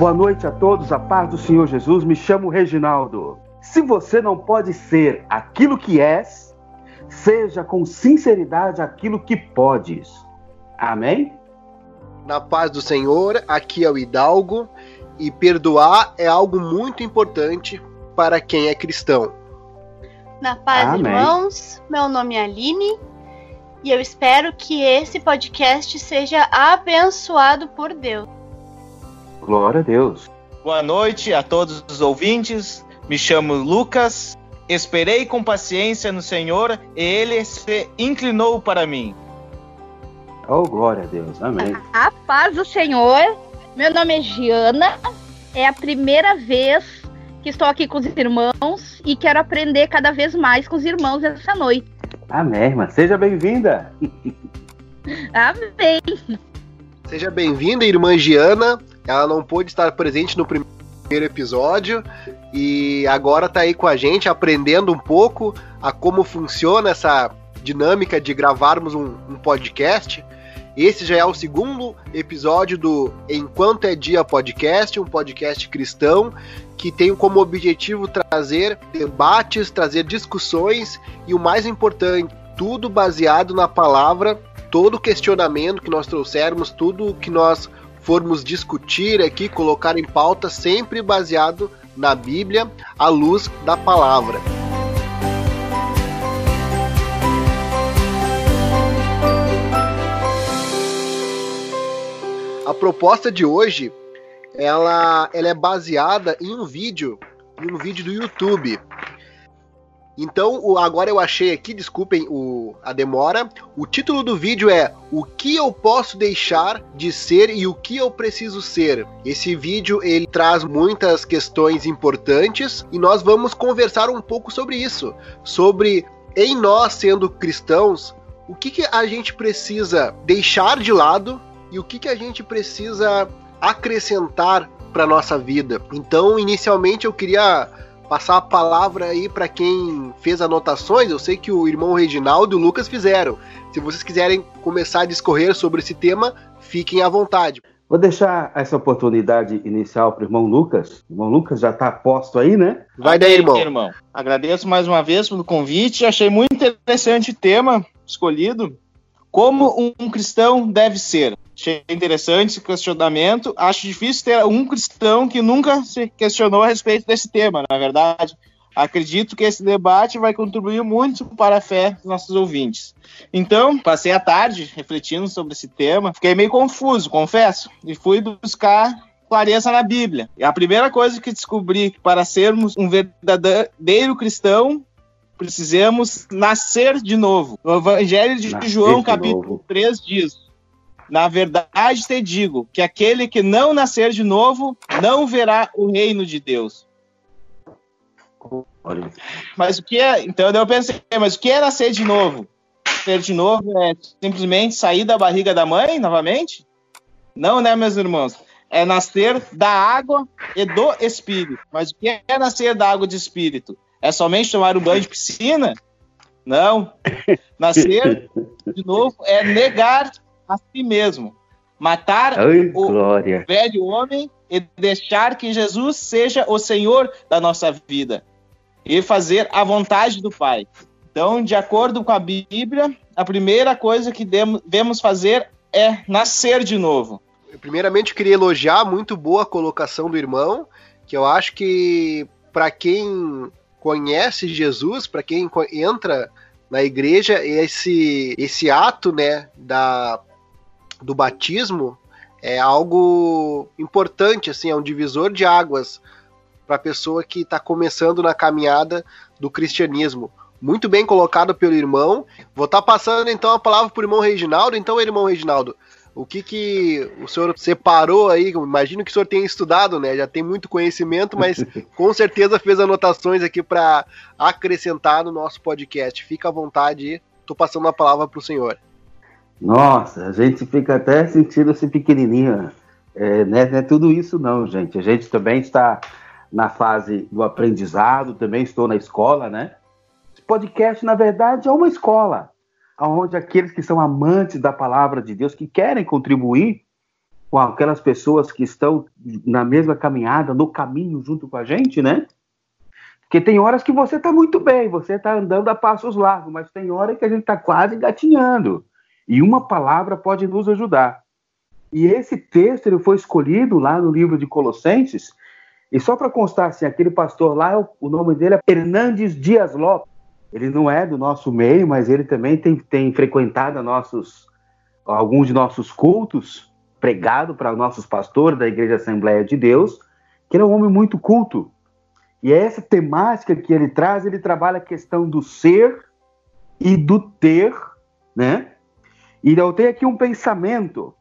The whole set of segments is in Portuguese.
Boa noite a todos, a paz do Senhor Jesus. Me chamo Reginaldo. Se você não pode ser aquilo que és, seja com sinceridade aquilo que podes. Amém? Na paz do Senhor, aqui é o Hidalgo, e perdoar é algo muito importante para quem é cristão. Na paz, Amém. irmãos, meu nome é Aline e eu espero que esse podcast seja abençoado por Deus. Glória a Deus. Boa noite a todos os ouvintes. Me chamo Lucas. Esperei com paciência no Senhor e ele se inclinou para mim. Oh, glória a Deus. Amém. A paz do Senhor. Meu nome é Giana. É a primeira vez que estou aqui com os irmãos e quero aprender cada vez mais com os irmãos essa noite. Amém, irmã. Seja bem-vinda. Amém. Seja bem-vinda, irmã Giana. Ela não pôde estar presente no primeiro episódio e agora está aí com a gente aprendendo um pouco a como funciona essa dinâmica de gravarmos um, um podcast. Esse já é o segundo episódio do Enquanto é Dia Podcast, um podcast cristão que tem como objetivo trazer debates, trazer discussões e o mais importante, tudo baseado na palavra, todo questionamento que nós trouxermos, tudo que nós formos discutir aqui, colocar em pauta, sempre baseado na Bíblia, à luz da palavra. A proposta de hoje, ela, ela é baseada em um vídeo, em um vídeo do YouTube. Então, agora eu achei aqui, desculpem o, a demora. O título do vídeo é O que eu posso deixar de ser e o que eu preciso ser. Esse vídeo ele traz muitas questões importantes e nós vamos conversar um pouco sobre isso, sobre em nós sendo cristãos, o que, que a gente precisa deixar de lado e o que, que a gente precisa acrescentar para nossa vida. Então, inicialmente eu queria passar a palavra aí para quem fez anotações. Eu sei que o irmão Reginaldo e o Lucas fizeram. Se vocês quiserem começar a discorrer sobre esse tema, fiquem à vontade. Vou deixar essa oportunidade inicial para o irmão Lucas. O irmão Lucas já está posto aí, né? Vai daí, irmão. irmão. Agradeço mais uma vez pelo convite. Achei muito interessante o tema escolhido. Como um cristão deve ser? Achei interessante esse questionamento. Acho difícil ter um cristão que nunca se questionou a respeito desse tema, na verdade. Acredito que esse debate vai contribuir muito para a fé dos nossos ouvintes. Então, passei a tarde refletindo sobre esse tema. Fiquei meio confuso, confesso, e fui buscar clareza na Bíblia. E a primeira coisa que descobri que para sermos um verdadeiro cristão, precisamos nascer de novo. O Evangelho de nascer João, de capítulo novo. 3, diz: na verdade te digo que aquele que não nascer de novo não verá o reino de Deus. Mas o que é? Então eu pensei, mas o que é nascer de novo? Nascer de novo é simplesmente sair da barriga da mãe novamente? Não, né, meus irmãos? É nascer da água e do espírito. Mas o que é nascer da água de espírito? É somente tomar um banho de piscina? Não. Nascer de novo é negar a si mesmo. Matar Ai, o glória. velho homem e deixar que Jesus seja o Senhor da nossa vida e fazer a vontade do Pai. Então, de acordo com a Bíblia, a primeira coisa que devemos fazer é nascer de novo. Eu, primeiramente, queria elogiar muito boa a colocação do irmão, que eu acho que para quem conhece Jesus, para quem entra na igreja, esse esse ato, né, da do batismo é algo importante, assim, é um divisor de águas para a pessoa que está começando na caminhada do cristianismo. Muito bem colocado pelo irmão. Vou estar tá passando então a palavra para o irmão Reginaldo. Então, irmão Reginaldo, o que, que o senhor separou aí? Imagino que o senhor tenha estudado, né? Já tem muito conhecimento, mas com certeza fez anotações aqui para acrescentar no nosso podcast. Fica à vontade, estou passando a palavra para o senhor. Nossa, a gente fica até sentindo-se pequenininho. É, não, é, não é tudo isso não, gente. A gente também está na fase do aprendizado, também estou na escola, né? Esse podcast, na verdade, é uma escola, onde aqueles que são amantes da palavra de Deus, que querem contribuir, com aquelas pessoas que estão na mesma caminhada, no caminho junto com a gente, né? Porque tem horas que você está muito bem, você está andando a passos largos, mas tem hora que a gente está quase gatinhando. E uma palavra pode nos ajudar. E esse texto ele foi escolhido lá no livro de Colossenses. E só para constar, assim, aquele pastor lá, o nome dele é Hernandes Dias Lopes. Ele não é do nosso meio, mas ele também tem, tem frequentado nossos, alguns de nossos cultos, pregado para nossos pastores da Igreja Assembleia de Deus, que ele é um homem muito culto. E é essa temática que ele traz, ele trabalha a questão do ser e do ter, né? E eu tenho aqui um pensamento,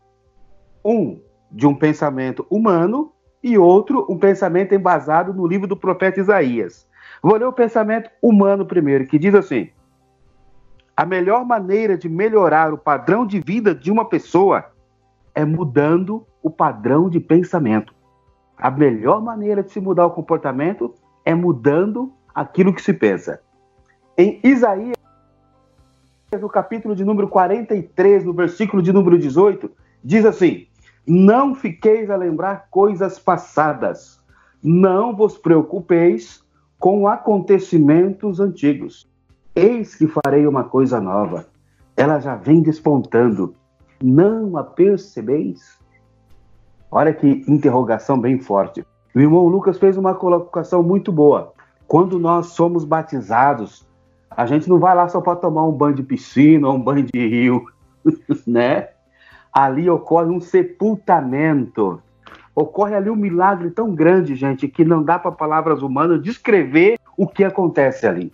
um de um pensamento humano e outro um pensamento embasado no livro do profeta Isaías. Vou ler o pensamento humano primeiro, que diz assim: a melhor maneira de melhorar o padrão de vida de uma pessoa é mudando o padrão de pensamento. A melhor maneira de se mudar o comportamento é mudando aquilo que se pensa. Em Isaías, no capítulo de número 43, no versículo de número 18, diz assim: Não fiqueis a lembrar coisas passadas, não vos preocupeis com acontecimentos antigos. Eis que farei uma coisa nova, ela já vem despontando. Não a percebeis? Olha que interrogação bem forte. O irmão Lucas fez uma colocação muito boa. Quando nós somos batizados, a gente não vai lá só para tomar um banho de piscina, um banho de rio, né? Ali ocorre um sepultamento. Ocorre ali um milagre tão grande, gente, que não dá para palavras humanas descrever o que acontece ali.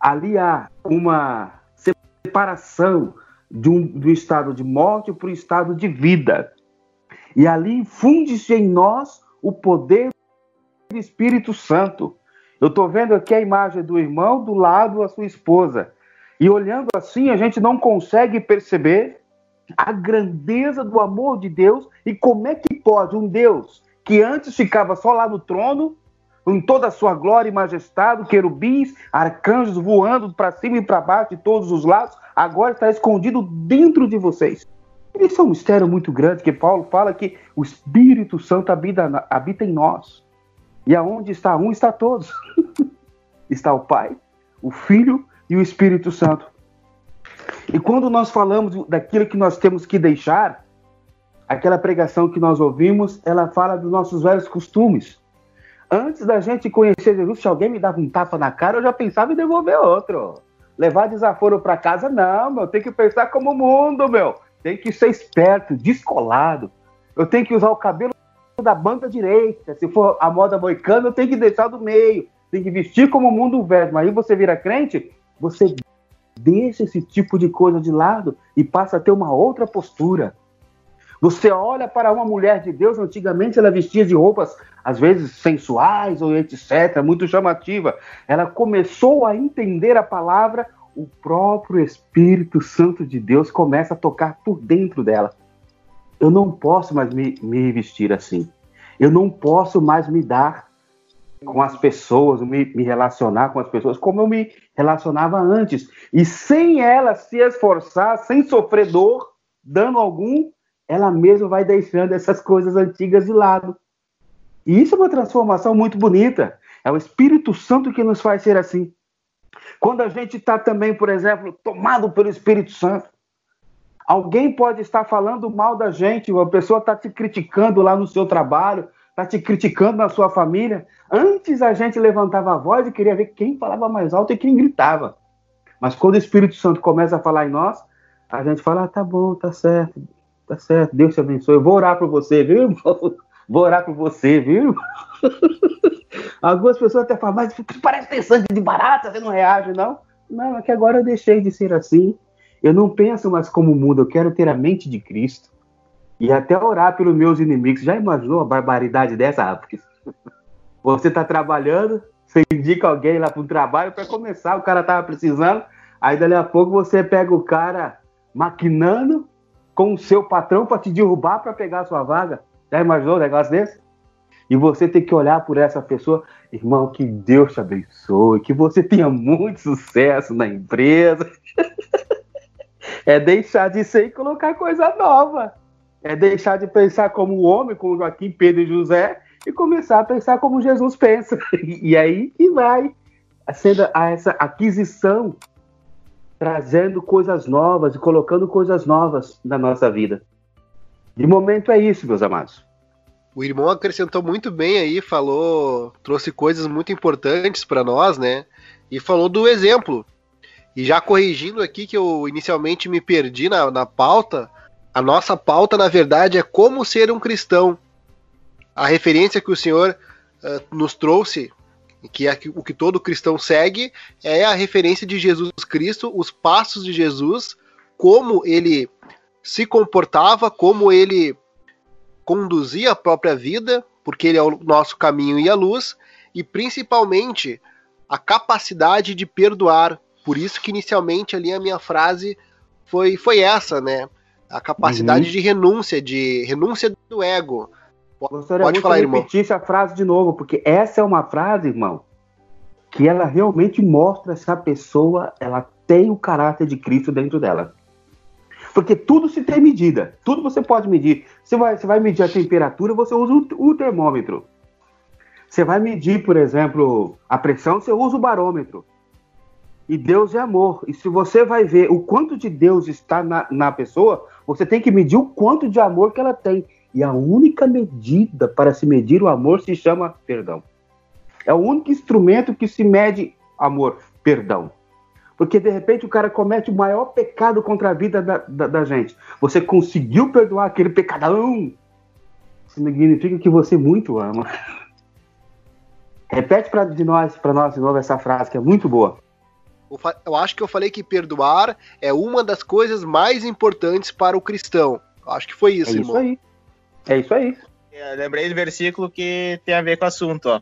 Ali há uma separação um, do estado de morte para o estado de vida. E ali infunde-se em nós o poder do Espírito Santo. Eu estou vendo aqui a imagem do irmão do lado a sua esposa. E olhando assim, a gente não consegue perceber a grandeza do amor de Deus e como é que pode um Deus que antes ficava só lá no trono, em toda a sua glória e majestade, querubins, arcanjos voando para cima e para baixo de todos os lados, agora está escondido dentro de vocês. Isso é um mistério muito grande que Paulo fala que o Espírito Santo habita, habita em nós. E aonde está um, está todos. está o Pai, o Filho e o Espírito Santo. E quando nós falamos daquilo que nós temos que deixar, aquela pregação que nós ouvimos, ela fala dos nossos velhos costumes. Antes da gente conhecer Jesus, se alguém me dava um tapa na cara, eu já pensava em devolver outro. Levar desaforo para casa, não, meu, tem que pensar como o mundo, meu tem que ser esperto, descolado. Eu tenho que usar o cabelo da banda direita. Se for a moda moicana, eu tenho que deixar do meio. Tem que vestir como o mundo veste. Mas aí você vira crente, você deixa esse tipo de coisa de lado e passa a ter uma outra postura. Você olha para uma mulher de Deus, antigamente ela vestia de roupas, às vezes sensuais ou etc., muito chamativa. Ela começou a entender a palavra, o próprio Espírito Santo de Deus começa a tocar por dentro dela. Eu não posso mais me, me vestir assim. Eu não posso mais me dar com as pessoas, me, me, relacionar com as pessoas como eu me relacionava antes. E sem ela se esforçar, sem sofrer dor, dano algum, ela mesma vai deixando essas coisas antigas de lado. E isso é uma transformação muito bonita. É o Espírito Santo que nos faz ser assim. Quando a gente está também, por exemplo, tomado pelo Espírito Santo, alguém pode estar falando mal da gente, uma pessoa está te criticando lá no seu trabalho, está te criticando na sua família. Antes a gente levantava a voz e queria ver quem falava mais alto e quem gritava. Mas quando o Espírito Santo começa a falar em nós, a gente fala: ah, tá bom, tá certo, tá certo, Deus te abençoe. Eu vou orar por você, viu, irmão? Vou orar por você, viu? Algumas pessoas até falam, mas parece ter sangue de barata, você não reage, não? Não, é que agora eu deixei de ser assim. Eu não penso mais como o mundo, eu quero ter a mente de Cristo. E até orar pelos meus inimigos. Já imaginou a barbaridade dessa, Rapaz? Você está trabalhando, você indica alguém lá para um trabalho para começar, o cara tava precisando, aí dali a pouco você pega o cara maquinando com o seu patrão para te derrubar para pegar a sua vaga. Já imaginou um negócio desse? E você tem que olhar por essa pessoa, irmão, que Deus te abençoe, que você tenha muito sucesso na empresa. é deixar de ser e colocar coisa nova. É deixar de pensar como o homem, como Joaquim, Pedro e José, e começar a pensar como Jesus pensa. E aí que vai sendo essa aquisição, trazendo coisas novas e colocando coisas novas na nossa vida. De momento é isso, meus amados. O irmão acrescentou muito bem aí, falou, trouxe coisas muito importantes para nós, né? E falou do exemplo. E já corrigindo aqui que eu inicialmente me perdi na, na pauta, a nossa pauta, na verdade, é como ser um cristão. A referência que o senhor uh, nos trouxe, que é o que todo cristão segue, é a referência de Jesus Cristo, os passos de Jesus, como ele se comportava, como ele conduzia a própria vida, porque ele é o nosso caminho e a luz, e principalmente a capacidade de perdoar. Por isso que inicialmente ali a minha frase foi, foi essa, né? A capacidade uhum. de renúncia, de renúncia do ego. Gostaria Pode falar, irmão. repetir a frase de novo, porque essa é uma frase, irmão, que ela realmente mostra se a pessoa ela tem o caráter de Cristo dentro dela. Porque tudo se tem medida, tudo você pode medir. Você vai, você vai medir a temperatura, você usa o, o termômetro. Você vai medir, por exemplo, a pressão, você usa o barômetro. E Deus é amor. E se você vai ver o quanto de Deus está na, na pessoa, você tem que medir o quanto de amor que ela tem. E a única medida para se medir o amor se chama perdão. É o único instrumento que se mede amor, perdão. Porque de repente o cara comete o maior pecado contra a vida da, da, da gente. Você conseguiu perdoar aquele pecadão? Significa que você muito ama. Repete para nós, para nós de novo essa frase que é muito boa. Eu acho que eu falei que perdoar é uma das coisas mais importantes para o cristão. Eu acho que foi isso, é irmão. Isso aí. É isso aí. Eu lembrei do versículo que tem a ver com o assunto, ó.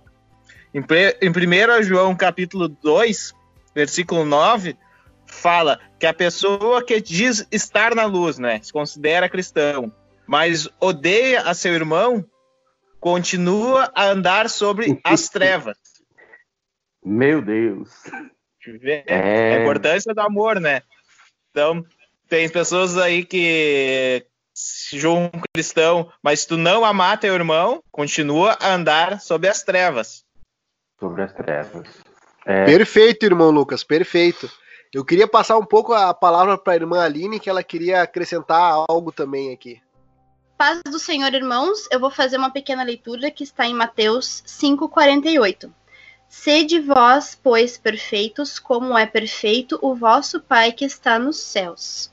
Em, em 1 João capítulo 2, versículo 9, fala que a pessoa que diz estar na luz, né, se considera cristão, mas odeia a seu irmão, continua a andar sobre as trevas. Meu Deus. É... A importância do amor, né? Então, tem pessoas aí que se julgam cristão, mas se tu não amar teu irmão, continua a andar sobre as trevas. Sobre as trevas. É... Perfeito, irmão Lucas, perfeito. Eu queria passar um pouco a palavra para a irmã Aline, que ela queria acrescentar algo também aqui. Paz do Senhor, irmãos, eu vou fazer uma pequena leitura que está em Mateus 5,48. Sede vós, pois, perfeitos, como é perfeito o vosso Pai que está nos céus.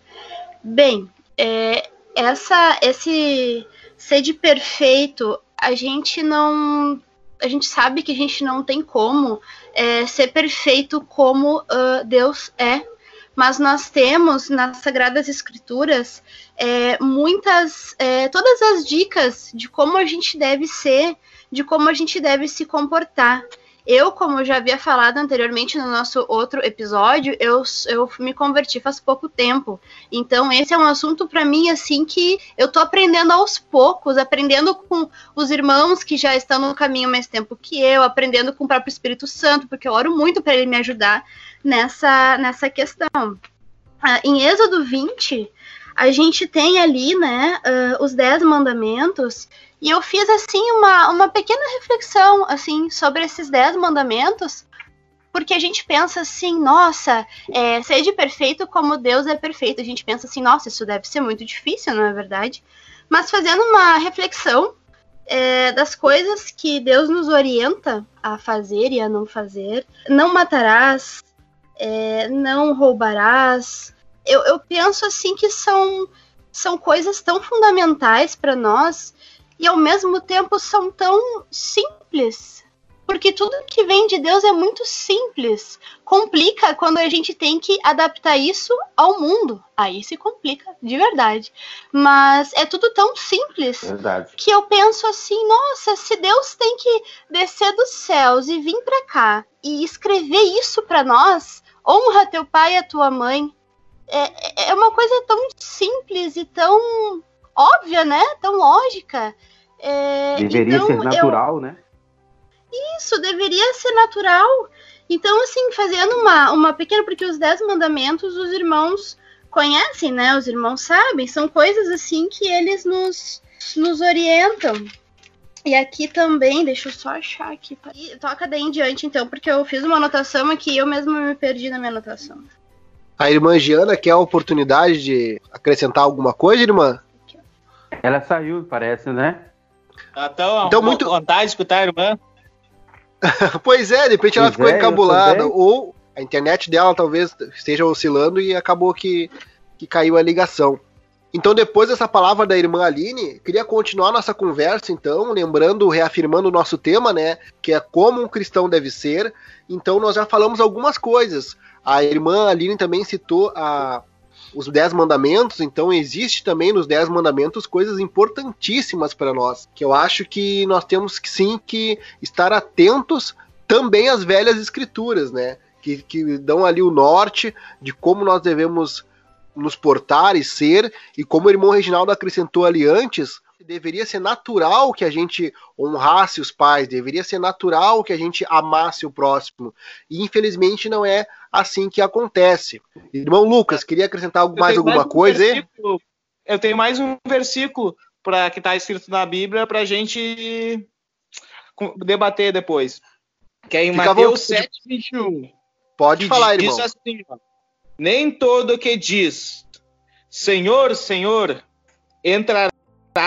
Bem, é, essa, esse sede perfeito, a gente não. A gente sabe que a gente não tem como é, ser perfeito como uh, Deus é mas nós temos nas Sagradas Escrituras é, muitas, é, todas as dicas de como a gente deve ser, de como a gente deve se comportar. Eu, como já havia falado anteriormente no nosso outro episódio, eu, eu me converti faz pouco tempo. Então, esse é um assunto para mim, assim, que eu tô aprendendo aos poucos, aprendendo com os irmãos que já estão no caminho mais tempo que eu, aprendendo com o próprio Espírito Santo, porque eu oro muito para ele me ajudar nessa, nessa questão. Ah, em Êxodo 20, a gente tem ali, né, uh, os dez mandamentos e eu fiz assim uma, uma pequena reflexão assim sobre esses dez mandamentos, porque a gente pensa assim, nossa, é, seja perfeito como Deus é perfeito. A gente pensa assim, nossa, isso deve ser muito difícil, não é verdade? Mas fazendo uma reflexão é, das coisas que Deus nos orienta a fazer e a não fazer, não matarás, é, não roubarás. Eu, eu penso assim que são, são coisas tão fundamentais para nós e ao mesmo tempo são tão simples. Porque tudo que vem de Deus é muito simples. Complica quando a gente tem que adaptar isso ao mundo. Aí se complica, de verdade. Mas é tudo tão simples verdade. que eu penso assim: nossa, se Deus tem que descer dos céus e vir para cá e escrever isso para nós, honra teu pai e a tua mãe. É, é uma coisa tão simples e tão óbvia, né? Tão lógica. É, deveria então, ser natural, eu... né? Isso, deveria ser natural. Então, assim, fazendo uma, uma pequena. Porque os Dez Mandamentos, os irmãos conhecem, né? Os irmãos sabem. São coisas assim que eles nos, nos orientam. E aqui também, deixa eu só achar aqui. E toca daí em diante, então, porque eu fiz uma anotação aqui e eu mesma me perdi na minha anotação. A irmã Giana quer a oportunidade de acrescentar alguma coisa, irmã? Ela saiu, parece, né? Então, então muito vontade de escutar a irmã. pois é, de repente ela ficou é, encabulada. Ou a internet dela talvez esteja oscilando e acabou que, que caiu a ligação. Então, depois dessa palavra da irmã Aline, queria continuar nossa conversa, então, lembrando, reafirmando o nosso tema, né? Que é como um cristão deve ser. Então, nós já falamos algumas coisas. A irmã Aline também citou a, os Dez Mandamentos, então existe também nos Dez Mandamentos coisas importantíssimas para nós, que eu acho que nós temos que sim que estar atentos também às velhas escrituras, né? Que, que dão ali o norte de como nós devemos nos portar e ser, e como o irmão Reginaldo acrescentou ali antes, deveria ser natural que a gente honrasse os pais, deveria ser natural que a gente amasse o próximo. E infelizmente não é assim que acontece. Irmão Lucas, queria acrescentar mais alguma mais um coisa? Eu tenho mais um versículo para que está escrito na Bíblia para a gente debater depois. Que é em Fica Mateus 7, 21. Pode falar, irmão. Diz assim, ó, nem todo que diz Senhor, Senhor entrará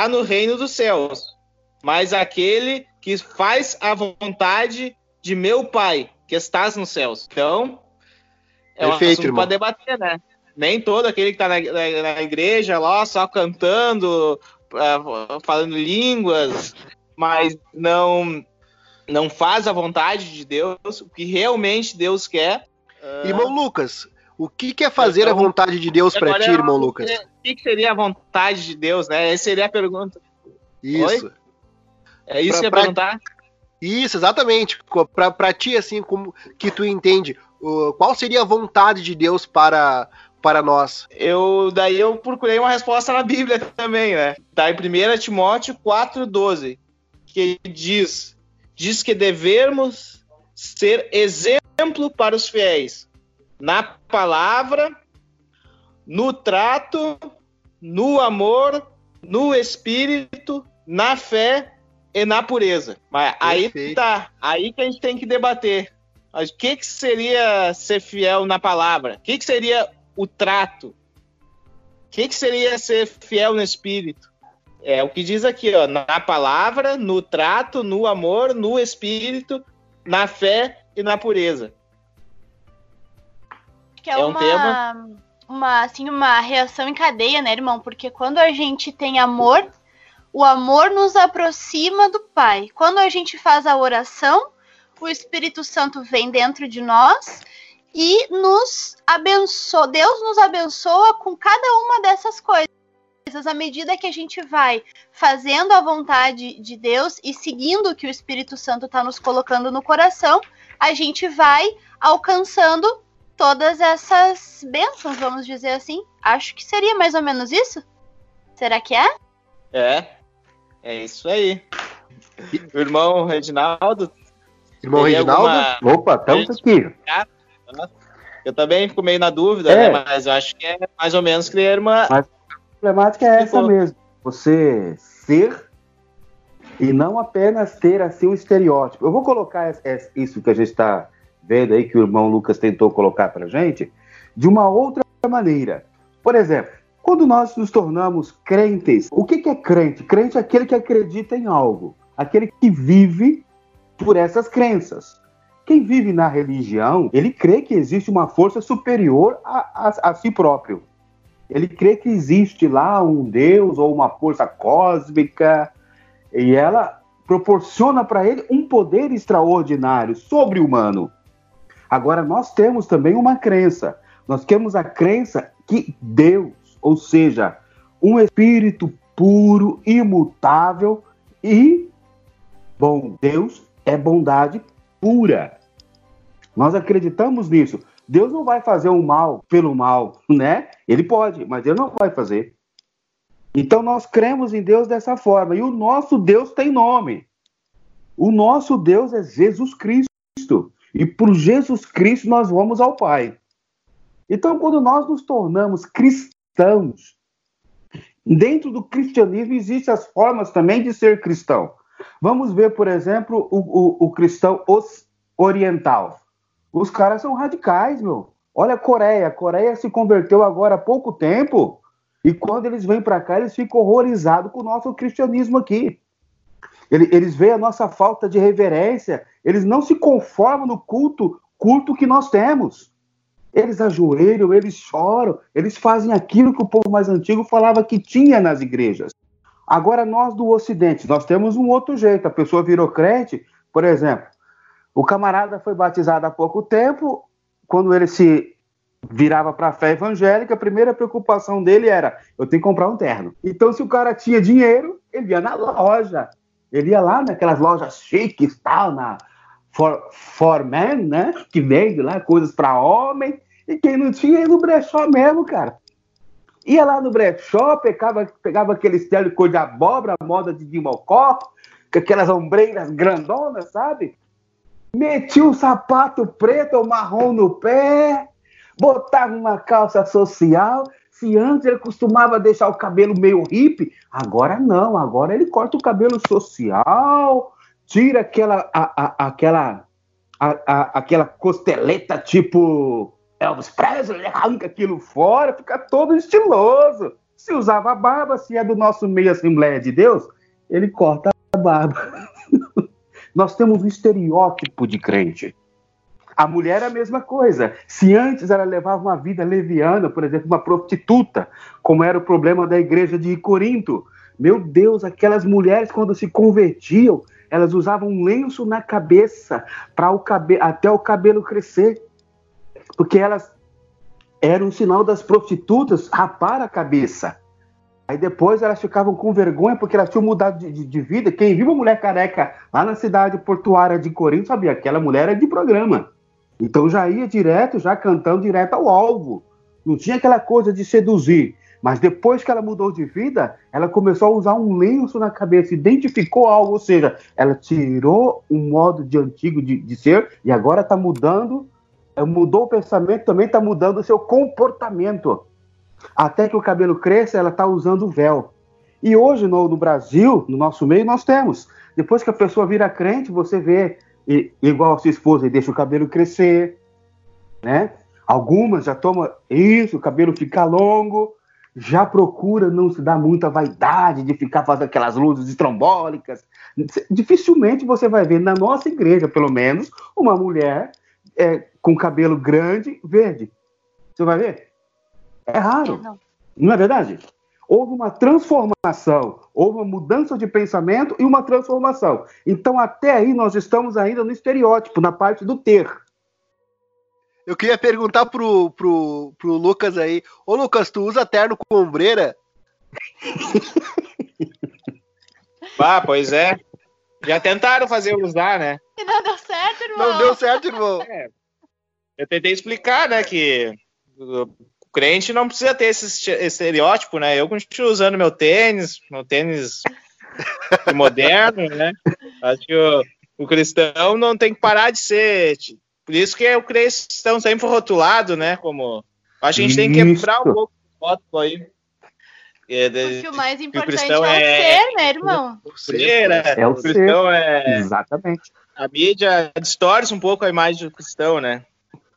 no reino dos céus, mas aquele que faz a vontade de meu Pai que estás nos céus. Então, é um Perfeito, assunto para debater, né? Nem todo aquele que está na, na, na, igreja lá só cantando, uh, falando línguas, mas não não faz a vontade de Deus, o que realmente Deus quer. Irmão Lucas, o que, que é fazer então, a vontade de Deus para ti, irmão Lucas? O que, que, seria a vontade de Deus, né? Essa seria a pergunta. Isso. Oi? É isso pra, que ia perguntar? Isso, exatamente. Para ti, assim, como que tu entende, uh, qual seria a vontade de Deus para, para nós? Eu daí eu procurei uma resposta na Bíblia também, né? Tá em 1 Timóteo 4:12, que diz: diz que devemos ser exemplo para os fiéis na palavra, no trato, no amor, no espírito, na fé e na pureza. Mas aí tá, aí que a gente tem que debater. O que, que seria ser fiel na palavra? O que, que seria o trato? O que, que seria ser fiel no espírito? É o que diz aqui, ó, na palavra, no trato, no amor, no espírito, na fé e na pureza que é, é um uma, tema... uma, assim, uma reação em cadeia, né, irmão? Porque quando a gente tem amor, o amor nos aproxima do Pai. Quando a gente faz a oração, o Espírito Santo vem dentro de nós e nos abençoa. Deus nos abençoa com cada uma dessas coisas. À medida que a gente vai fazendo a vontade de Deus e seguindo o que o Espírito Santo está nos colocando no coração, a gente vai alcançando todas essas bênçãos, vamos dizer assim. Acho que seria mais ou menos isso. Será que é? É. É isso aí. O irmão Reginaldo. Irmão Reginaldo? Alguma... Opa, estamos aqui. Eu também fico meio na dúvida, é. né? Mas eu acho que é mais ou menos que a irmã. Mas a problemática é essa mesmo. Você ser e não apenas ter assim um estereótipo. Eu vou colocar isso que a gente está vendo aí que o irmão Lucas tentou colocar para gente, de uma outra maneira. Por exemplo, quando nós nos tornamos crentes, o que, que é crente? Crente é aquele que acredita em algo, aquele que vive por essas crenças. Quem vive na religião, ele crê que existe uma força superior a, a, a si próprio. Ele crê que existe lá um Deus ou uma força cósmica e ela proporciona para ele um poder extraordinário, sobre-humano. Agora, nós temos também uma crença. Nós temos a crença que Deus, ou seja, um espírito puro, imutável e bom, Deus é bondade pura. Nós acreditamos nisso. Deus não vai fazer o mal pelo mal, né? Ele pode, mas ele não vai fazer. Então nós cremos em Deus dessa forma. E o nosso Deus tem nome. O nosso Deus é Jesus Cristo. E por Jesus Cristo nós vamos ao Pai. Então, quando nós nos tornamos cristãos, dentro do cristianismo existem as formas também de ser cristão. Vamos ver, por exemplo, o, o, o cristão oriental. Os caras são radicais, meu. Olha a Coreia. A Coreia se converteu agora há pouco tempo. E quando eles vêm para cá, eles ficam horrorizados com o nosso cristianismo aqui. Eles veem a nossa falta de reverência. Eles não se conformam no culto, culto que nós temos. Eles ajoelham, eles choram, eles fazem aquilo que o povo mais antigo falava que tinha nas igrejas. Agora, nós do Ocidente, nós temos um outro jeito. A pessoa virou crente, por exemplo, o camarada foi batizado há pouco tempo, quando ele se virava para a fé evangélica, a primeira preocupação dele era: eu tenho que comprar um terno. Então, se o cara tinha dinheiro, ele ia na loja, ele ia lá naquelas lojas chiques, tal, na For, for Men, né? Que vende lá coisas para homem. E quem não tinha ia no brechó mesmo, cara. Ia lá no brechó, pegava, pegava aquele de cor de abóbora, moda de Dimocó, com aquelas ombreiras grandonas, sabe? Metia um sapato preto ou marrom no pé, botava uma calça social. Se antes ele costumava deixar o cabelo meio hippie, agora não, agora ele corta o cabelo social, tira aquela, a, a, aquela, a, aquela costeleta tipo Elvis Presley, arranca aquilo fora, fica todo estiloso. Se usava barba, se é do nosso meio Assembleia de Deus, ele corta a barba. Nós temos um estereótipo de crente. A mulher é a mesma coisa. Se antes ela levava uma vida leviana, por exemplo, uma prostituta, como era o problema da igreja de Corinto, meu Deus, aquelas mulheres, quando se convertiam, elas usavam um lenço na cabeça para o cabe até o cabelo crescer. Porque elas eram um sinal das prostitutas rapar a cabeça. Aí depois elas ficavam com vergonha porque elas tinham mudado de, de, de, vida. Quem viu uma mulher careca lá na cidade portuária de Corinto sabia que aquela mulher era de programa. Então já ia direto, já cantando direto ao alvo. Não tinha aquela coisa de seduzir. Mas depois que ela mudou de vida, ela começou a usar um lenço na cabeça, identificou algo, ou seja, ela tirou um modo de antigo de, de ser e agora está mudando, mudou o pensamento, também está mudando o seu comportamento até que o cabelo cresça, ela está usando o véu. E hoje, no, no, Brasil, no nosso meio, nós temos. Depois que a pessoa vira crente, você vê, e, igual a sua esposa, e deixa o cabelo crescer, né? Algumas já tomam isso, o cabelo fica longo, já procura não se dar muita vaidade de ficar fazendo aquelas luzes estrombólicas. Dificilmente você vai ver, na nossa igreja, pelo menos, uma mulher é, com cabelo grande, verde. Você vai ver? É raro. É, não. não é verdade? Houve uma transformação, houve uma mudança de pensamento e uma transformação. Então, até aí, nós estamos ainda no estereótipo, na parte do ter. Eu queria perguntar pro, pro, pro Lucas aí. Ô, Lucas, tu usa terno com ombreira? ah, pois é. Já tentaram fazer usar, né? E não deu certo, irmão. Não deu certo, irmão. É. Eu tentei explicar, né, que crente não precisa ter esse estereótipo, né? Eu continuo usando meu tênis, meu tênis moderno, né? Acho que o, o, cristão não tem que parar de ser. Por isso que o cristão sempre rotulado, né? Como. Acho que a gente tem que quebrar um pouco o rótulo aí. É, Porque o mais importante o é o é, ser, né, irmão? O ser, é, é o, o cristão ser. é. Exatamente. A mídia distorce um pouco a imagem do cristão, né?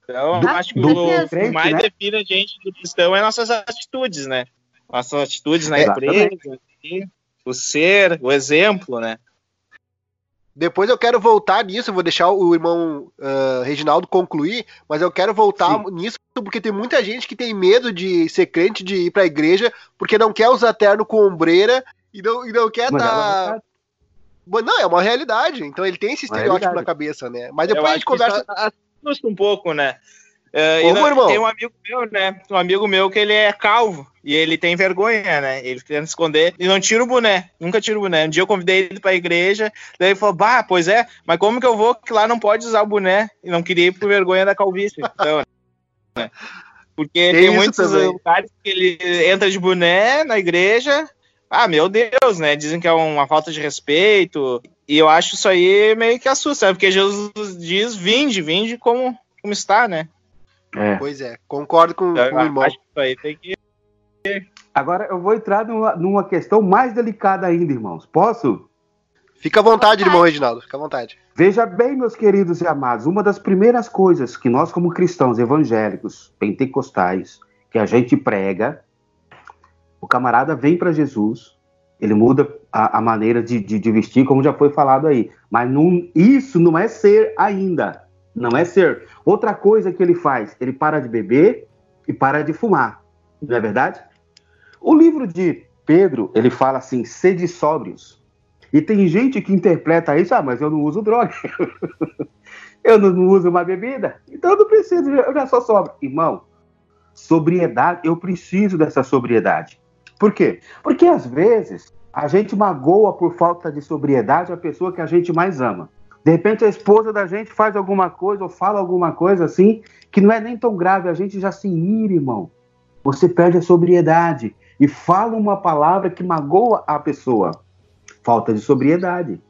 Então, ah, acho que o, que mais né? define a gente do cristão é nossas atitudes, né? Nossas atitudes na empresa, o ser, o exemplo, né? Depois eu quero voltar nisso, vou deixar o irmão uh, Reginaldo concluir, mas eu quero voltar Sim. nisso porque tem muita gente que tem medo de ser crente, de ir para a igreja, porque não quer usar terno com ombreira e não, e não quer estar. Tá... Não, é uma realidade. Então ele tem esse estereótipo na cabeça, né? Mas depois a gente conversa assusta um pouco, né? Uh, Ô, não, tem um amigo meu, né? Um amigo meu que ele é calvo e ele tem vergonha, né? Ele tenta esconder e não tira o boné, nunca tira o boné. Um dia eu convidei ele pra igreja, daí ele falou: Bah, pois é, mas como que eu vou que lá não pode usar o boné? E não queria ir por vergonha da calvície. Então, né? Porque tem, tem muitos também. lugares que ele entra de boné na igreja. Ah, meu Deus, né? Dizem que é uma falta de respeito. E eu acho isso aí meio que assusta, porque Jesus diz: vinde, vinde como, como está, né? É. Pois é, concordo com, eu, com o irmão. Acho que isso aí tem que. Agora eu vou entrar numa, numa questão mais delicada ainda, irmãos. Posso? Fica à vontade, irmão Reginaldo, fica à vontade. Veja bem, meus queridos e amados, uma das primeiras coisas que nós, como cristãos evangélicos, pentecostais, que a gente prega, o camarada vem para Jesus, ele muda a, a maneira de, de, de, vestir, como já foi falado aí. Mas não, isso não é ser ainda. Não é ser. Outra coisa que ele faz, ele para de beber e para de fumar. Não é verdade? O livro de Pedro, ele fala assim, sede sóbrios. E tem gente que interpreta isso, ah, mas eu não uso droga. eu não, uso uma bebida. Então eu não preciso, eu já sou sóbrio. Irmão, sobriedade, eu preciso dessa sobriedade. Por quê? Porque às vezes a gente magoa por falta de sobriedade a pessoa que a gente mais ama. De repente a esposa da gente faz alguma coisa ou fala alguma coisa assim que não é nem tão grave, a gente já se ira, irmão. Você perde a sobriedade e fala uma palavra que magoa a pessoa. Falta de sobriedade.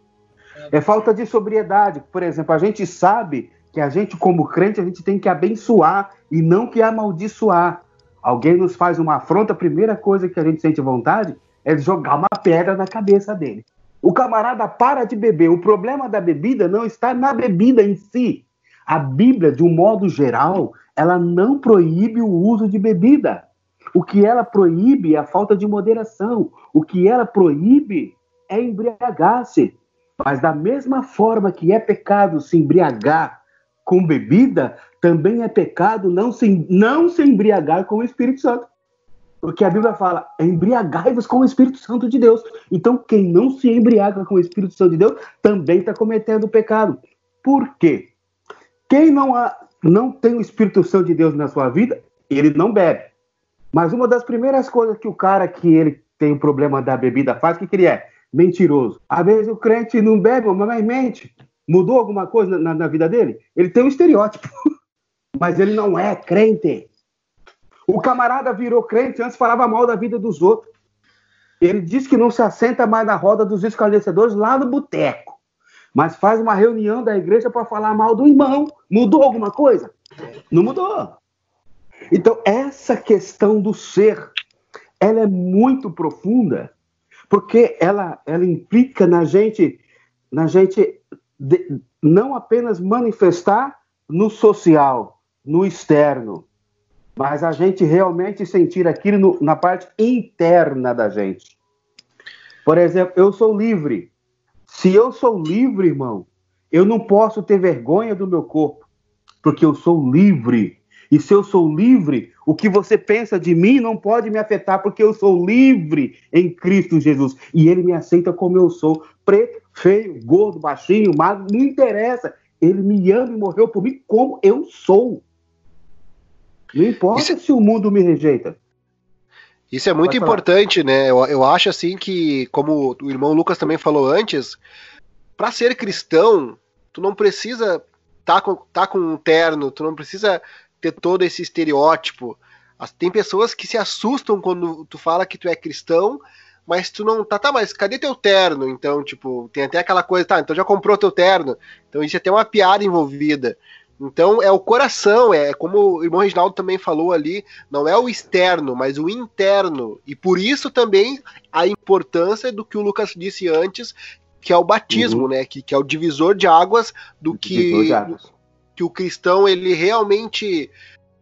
É falta de sobriedade. Por exemplo, a gente sabe que a gente, como crente, a gente tem que abençoar e não que amaldiçoar. Alguém nos faz uma afronta, a primeira coisa que a gente sente vontade é jogar uma pedra na cabeça dele. O camarada para de beber. O problema da bebida não está na bebida em si. A Bíblia, de um modo geral, ela não proíbe o uso de bebida. O que ela proíbe é a falta de moderação. O que ela proíbe é embriagar-se. Mas da mesma forma que é pecado se embriagar com bebida, também é pecado não se, não se embriagar com o Espírito Santo. Porque a Bíblia fala, embriagai-vos com o Espírito Santo de Deus. Então, quem não se embriaga com o Espírito Santo de Deus também está cometendo pecado. Por quê? Quem não, há, não tem o Espírito Santo de Deus na sua vida, ele não bebe. Mas uma das primeiras coisas que o cara que ele tem o problema da bebida faz, o que, que ele é? Mentiroso. Às vezes o crente não bebe, mas mente. Mudou alguma coisa na, na vida dele? Ele tem um estereótipo. mas ele não é crente. O camarada virou crente, antes falava mal da vida dos outros. Ele diz que não se assenta mais na roda dos esclarecedores lá no boteco, mas faz uma reunião da igreja para falar mal do irmão. Mudou alguma coisa? Não mudou. Então, essa questão do ser, ela é muito profunda, porque ela, ela implica na gente, na gente de, não apenas manifestar no social, no externo, mas a gente realmente sentir aquilo no, na parte interna da gente. Por exemplo, eu sou livre. Se eu sou livre, irmão, eu não posso ter vergonha do meu corpo, porque eu sou livre. E se eu sou livre, o que você pensa de mim não pode me afetar, porque eu sou livre em Cristo Jesus. E Ele me aceita como eu sou, preto, feio, gordo, baixinho, magro, não interessa. Ele me ama e morreu por mim como eu sou. Não importa Isso... se o mundo me rejeita. Isso é muito importante, né? Eu, eu acho assim que, como o irmão Lucas também falou antes, para ser cristão, tu não precisa tá com, tá com um terno, tu não precisa ter todo esse estereótipo. Tem pessoas que se assustam quando tu fala que tu é cristão, mas tu não tá, tá, mas cadê teu terno? Então, tipo, tem até aquela coisa, tá, então já comprou teu terno. Então isso é até uma piada envolvida. Então é o coração, é como o irmão Reginaldo também falou ali, não é o externo, mas o interno. E por isso também a importância do que o Lucas disse antes, que é o batismo, uhum. né? Que, que é o divisor de águas do que, que o cristão ele realmente.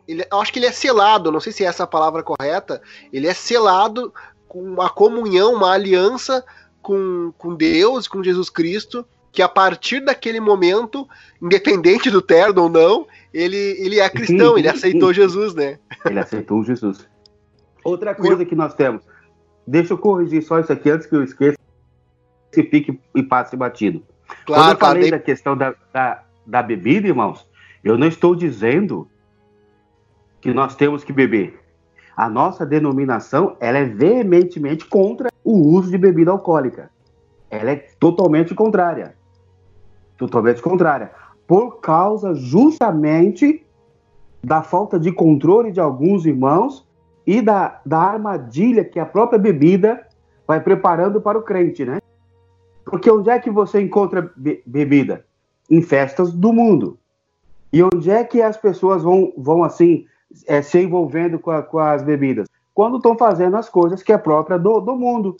Ele, eu acho que ele é selado, não sei se é essa a palavra correta, ele é selado com uma comunhão, uma aliança com, com Deus, com Jesus Cristo que a partir daquele momento, independente do terno ou não, ele, ele é cristão, ele aceitou Jesus, né? Ele aceitou Jesus. Outra coisa que nós temos, deixa eu corrigir só isso aqui antes que eu esqueça, se fique e passe batido. Claro, Quando eu falei claro, da questão da, da, da bebida, irmãos, eu não estou dizendo que nós temos que beber. A nossa denominação ela é veementemente contra o uso de bebida alcoólica. Ela é totalmente contrária totalmente contrária, por causa justamente da falta de controle de alguns irmãos e da, da armadilha que a própria bebida vai preparando para o crente, né? Porque onde é que você encontra be bebida? Em festas do mundo. E onde é que as pessoas vão, vão assim, é, se envolvendo com, a, com as bebidas? Quando estão fazendo as coisas que é própria do, do mundo.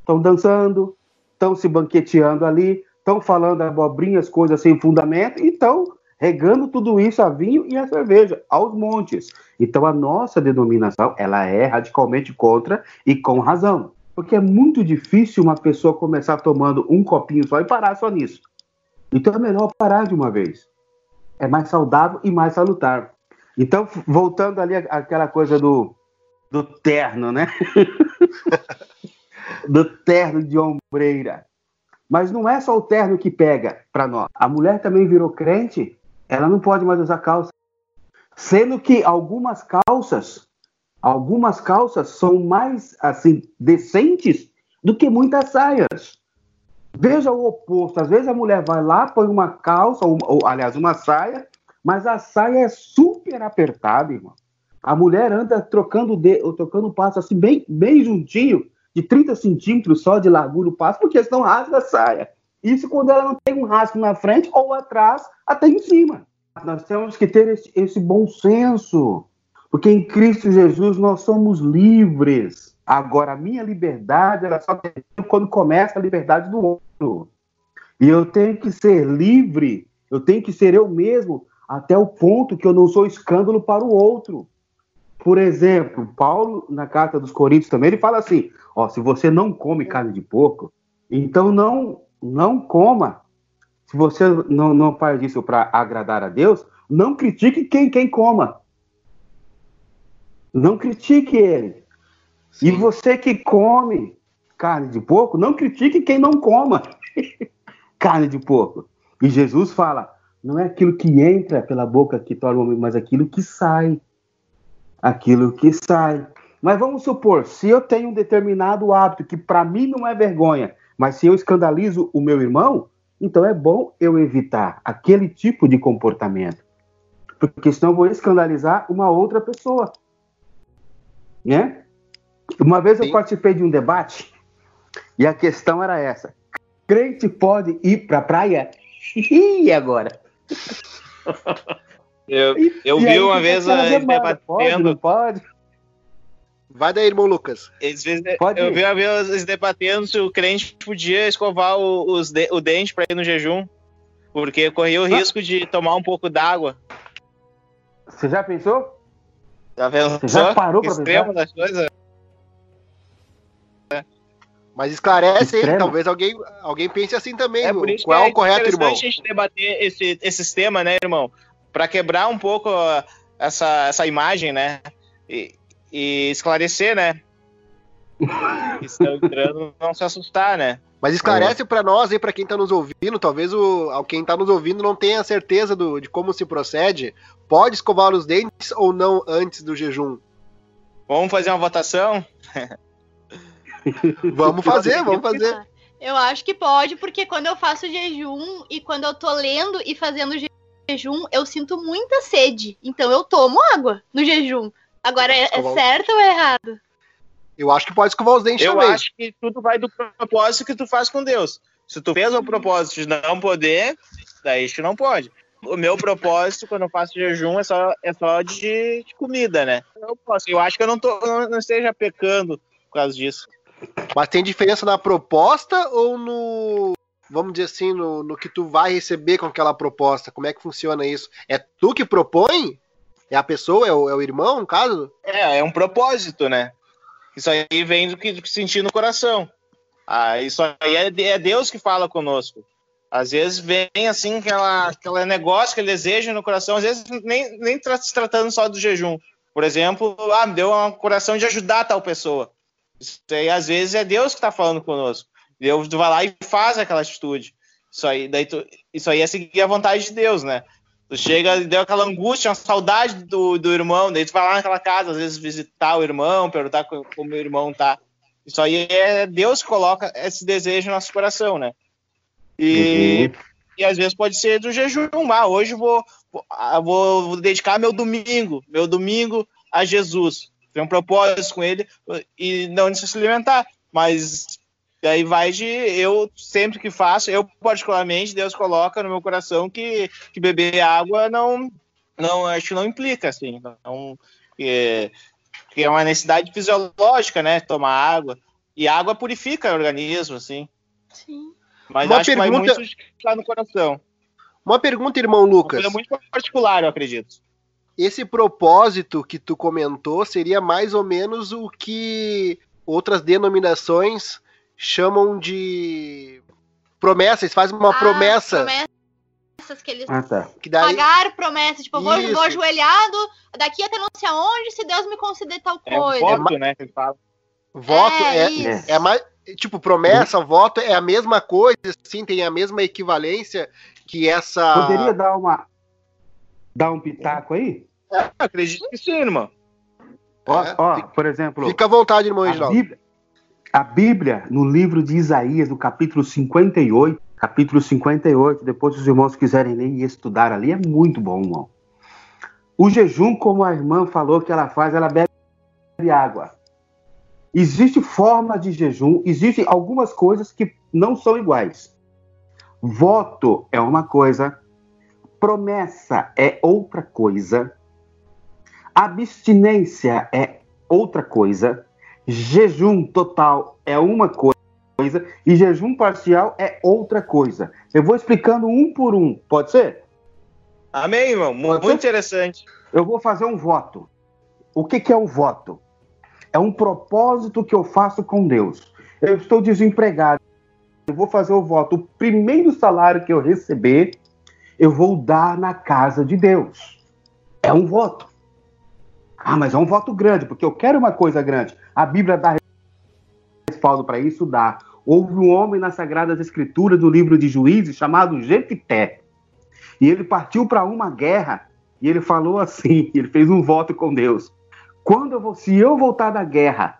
Estão dançando, estão se banqueteando ali, estão falando abobrinhas, coisas sem fundamento, e estão regando tudo isso a vinho e a cerveja, aos montes. Então a nossa denominação, ela é radicalmente contra e com razão. Porque é muito difícil uma pessoa começar tomando um copinho só e parar só nisso. Então é melhor parar de uma vez. É mais saudável e mais salutar. Então, voltando ali àquela coisa do, do terno, né? do terno de ombreira. Mas não é só o terno que pega para nós. A mulher também virou crente, ela não pode mais usar calça. Sendo que algumas calças Algumas calças são mais assim decentes do que muitas saias. Veja o oposto. Às vezes a mulher vai lá, põe uma calça, ou, ou aliás, uma saia, mas a saia é super apertada, irmão. A mulher anda trocando de, trocando passo assim, bem, bem juntinho, de 30 centímetros só de largura o passo, porque senão rasga a saia. Isso quando ela não tem um rasgo na frente ou atrás, até em cima. Nós temos que ter esse, esse bom senso. Porque em Cristo Jesus nós somos livres. Agora, a minha liberdade ela só tem quando começa a liberdade do outro. E eu tenho que ser livre, eu tenho que ser eu mesmo, até o ponto que eu não sou escândalo para o outro. Por exemplo, Paulo, na carta dos Coríntios também, ele fala assim: ó, se você não come carne de porco, então não, não coma. Se você não, não faz isso para agradar a Deus, não critique quem, quem coma. Não critique ele. Sim. E você que come carne de porco, não critique quem não coma carne de porco. E Jesus fala: não é aquilo que entra pela boca que torna o homem, mas aquilo que sai. Aquilo que sai. Mas vamos supor, se eu tenho um determinado hábito que para mim não é vergonha, mas se eu escandalizo o meu irmão, então é bom eu evitar aquele tipo de comportamento. Porque senão eu vou escandalizar uma outra pessoa né? Uma vez eu Sim. participei de um debate e a questão era essa: crente pode ir para a praia? E agora? Eu, eu vi uma vez eles debatendo. Pode? Vai daí, irmão Lucas. Eles, pode eu ir. vi uma vez eles debatendo se o crente podia escovar o, os de, o dente para ir no jejum, porque corria o ah. risco de tomar um pouco d'água. Você já pensou? Vendo? Você já parou pra extremo das coisas? Mas esclarece aí, talvez alguém, alguém pense assim também. É por isso Qual que é, o correto, irmão? a gente debater esse, esse tema, né, irmão? Para quebrar um pouco essa, essa imagem, né? E, e esclarecer, né? Estão entrando, não se assustar, né? Mas esclarece é. para nós aí, para quem está nos ouvindo, talvez o quem está nos ouvindo não tenha certeza do, de como se procede pode escovar os dentes ou não antes do jejum? Vamos fazer uma votação? vamos fazer, vamos fazer. Eu acho que pode, porque quando eu faço jejum e quando eu tô lendo e fazendo jejum, eu sinto muita sede. Então eu tomo água no jejum. Agora, é, é certo ou é errado? Eu acho que pode escovar os dentes eu também. Eu acho que tudo vai do propósito que tu faz com Deus. Se tu fez o propósito de não poder, daí tu não pode o meu propósito quando eu faço jejum é só, é só de, de comida, né? Eu, posso, eu acho que eu não, tô, não, não esteja pecando por causa disso. Mas tem diferença na proposta ou no. Vamos dizer assim, no, no que tu vai receber com aquela proposta? Como é que funciona isso? É tu que propõe? É a pessoa? É o, é o irmão, no caso? É, é um propósito, né? Isso aí vem do que, do que sentir no coração. Ah, isso aí é, é Deus que fala conosco. Às vezes vem assim aquela, aquele negócio, aquele desejo no coração, às vezes nem, nem tra se tratando só do jejum. Por exemplo, ah, me deu um coração de ajudar tal pessoa. Isso aí às vezes é Deus que está falando conosco. Deus vai lá e faz aquela atitude. Isso aí, daí tu, isso aí é seguir a vontade de Deus, né? Tu chega e deu aquela angústia, uma saudade do, do irmão, daí tu vai lá naquela casa, às vezes visitar o irmão, perguntar como, como o irmão tá. Isso aí é Deus que coloca esse desejo no nosso coração, né? E, uhum. e às vezes pode ser do jejum. Ah, hoje vou, vou, vou dedicar meu domingo, meu domingo a Jesus. Tem um propósito com ele e não se alimentar. Mas E aí vai de eu sempre que faço, eu particularmente, Deus coloca no meu coração que, que beber água não, não acho que não implica assim, não, que, que é uma necessidade fisiológica, né? Tomar água e água purifica o organismo, assim. Sim. Mas Uma acho que vai pergunta- muito lá no coração. Uma pergunta, irmão Uma Lucas. coisa muito particular, eu acredito. Esse propósito que tu comentou seria mais ou menos o que outras denominações chamam de promessa. Eles fazem uma Ah, promessa. Promessas que eles Ah, tá. Que daí, pagar promessa, tipo, eu vou, vou ajoelhado daqui até não sei aonde se Deus me conceder tal É um coisa. voto, né, que fala. voto É, é, é mais. Tipo, promessa, voto é a mesma coisa, sim, tem a mesma equivalência que essa. Poderia dar uma. Dar um pitaco aí? Acredito que sim, irmão. Ó, É, ó, fica- por exemplo. Fica à vontade, irmão Reginaldo. Bíblia, a Bíblia, no livro de Isaías, no capítulo 58, capítulo 58, depois os irmãos quiserem ler e estudar ali, é muito bom, irmão. O jejum, como a irmã falou que ela faz, ela bebe água. Existe forma de jejum, existem algumas coisas que não são iguais. Voto é uma coisa, promessa é outra coisa, abstinência é outra coisa, jejum total é uma coisa e jejum parcial é outra coisa. Eu vou explicando um por um, pode ser? Amém, irmão. Muito ser? interessante. Eu vou fazer um voto. O que, que é um voto? É um propósito que eu faço com Deus. Eu estou desempregado. Eu vou fazer o voto. O primeiro salário que eu receber, eu vou dar na casa de Deus. É um voto. Ah, mas é um voto grande, porque eu quero uma coisa grande. A Bíblia dá respaldo para isso? Dá. Houve um homem nas Sagradas Escrituras do livro de Juízes chamado Jefité. E ele partiu para uma guerra e ele falou assim, ele fez um voto com Deus. Quando eu vou, se eu voltar da guerra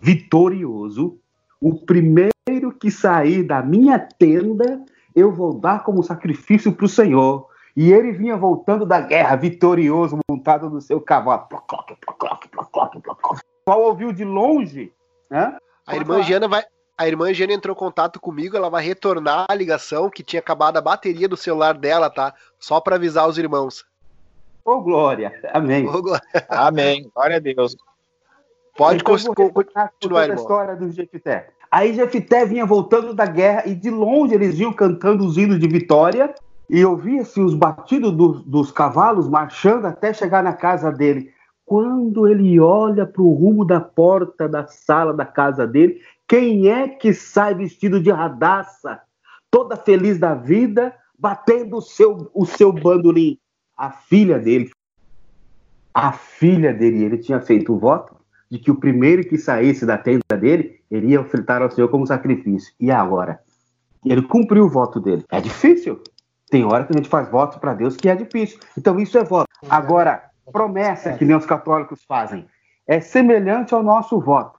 vitorioso, o primeiro que sair da minha tenda, eu vou dar como sacrifício para o Senhor. E ele vinha voltando da guerra vitorioso, montado no seu cavalo. Plocloc. Só ouviu de longe, né? A irmã Giana vai. A irmã Giana entrou em contato comigo, ela vai retornar a ligação que tinha acabado a bateria do celular dela, tá? Só pra avisar os irmãos. Ô, Glória, amém. Ô, Glória, Amém. Glória a Deus. Pode Então, cons- eu vou co- retornar com continuar, toda a irmão. história do Jefité. Aí Jefité vinha voltando da guerra e de longe eles iam cantando os hinos de vitória e ouvia-se os batidos dos, dos cavalos marchando até chegar na casa dele. Quando ele olha para o rumo da porta da sala da casa dele, quem é que sai vestido de radaça, toda feliz da vida, batendo o seu, o seu bandolim? A filha dele. A filha dele, ele tinha feito o voto de que o primeiro que saísse da tenda dele iria ofertar ao Senhor como sacrifício. E agora? Ele cumpriu o voto dele. É difícil. Tem hora que a gente faz voto para Deus que é difícil. Então isso é voto. Agora, promessa que nem os católicos fazem é semelhante ao nosso voto.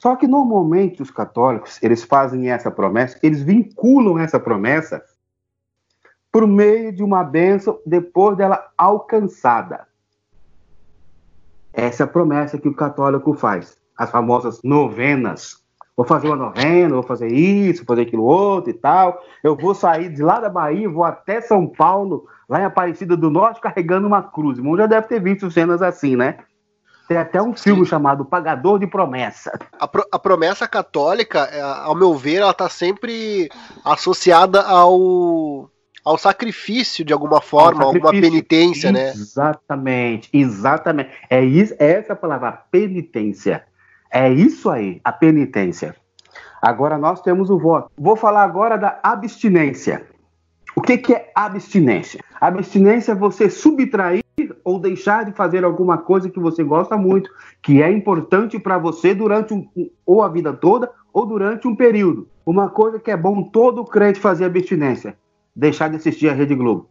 Só que normalmente os católicos, eles fazem essa promessa, eles vinculam essa promessa por meio de uma bênção depois dela alcançada. Essa é a promessa que o católico faz. As famosas novenas. Vou fazer uma novena, vou fazer isso, vou fazer aquilo outro e tal. Eu vou sair de lá da Bahia, vou até São Paulo, lá em Aparecida do Norte, carregando uma cruz. O mundo já deve ter visto cenas assim, né? Tem até um filme chamado Pagador de Promessa. A, pro- a promessa católica, é, ao meu ver, ela tá sempre associada ao, ao sacrifício de alguma forma, alguma penitência, né? Exatamente, exatamente. É isso, é essa palavra, penitência. É isso aí, a penitência. Agora nós temos o voto. Vou falar agora da abstinência. O que, que é abstinência? Abstinência é você subtrair ou deixar de fazer alguma coisa que você gosta muito, que é importante para você durante um, ou a vida toda ou durante um período. Uma coisa que é bom todo crente fazer abstinência: deixar de assistir a Rede Globo.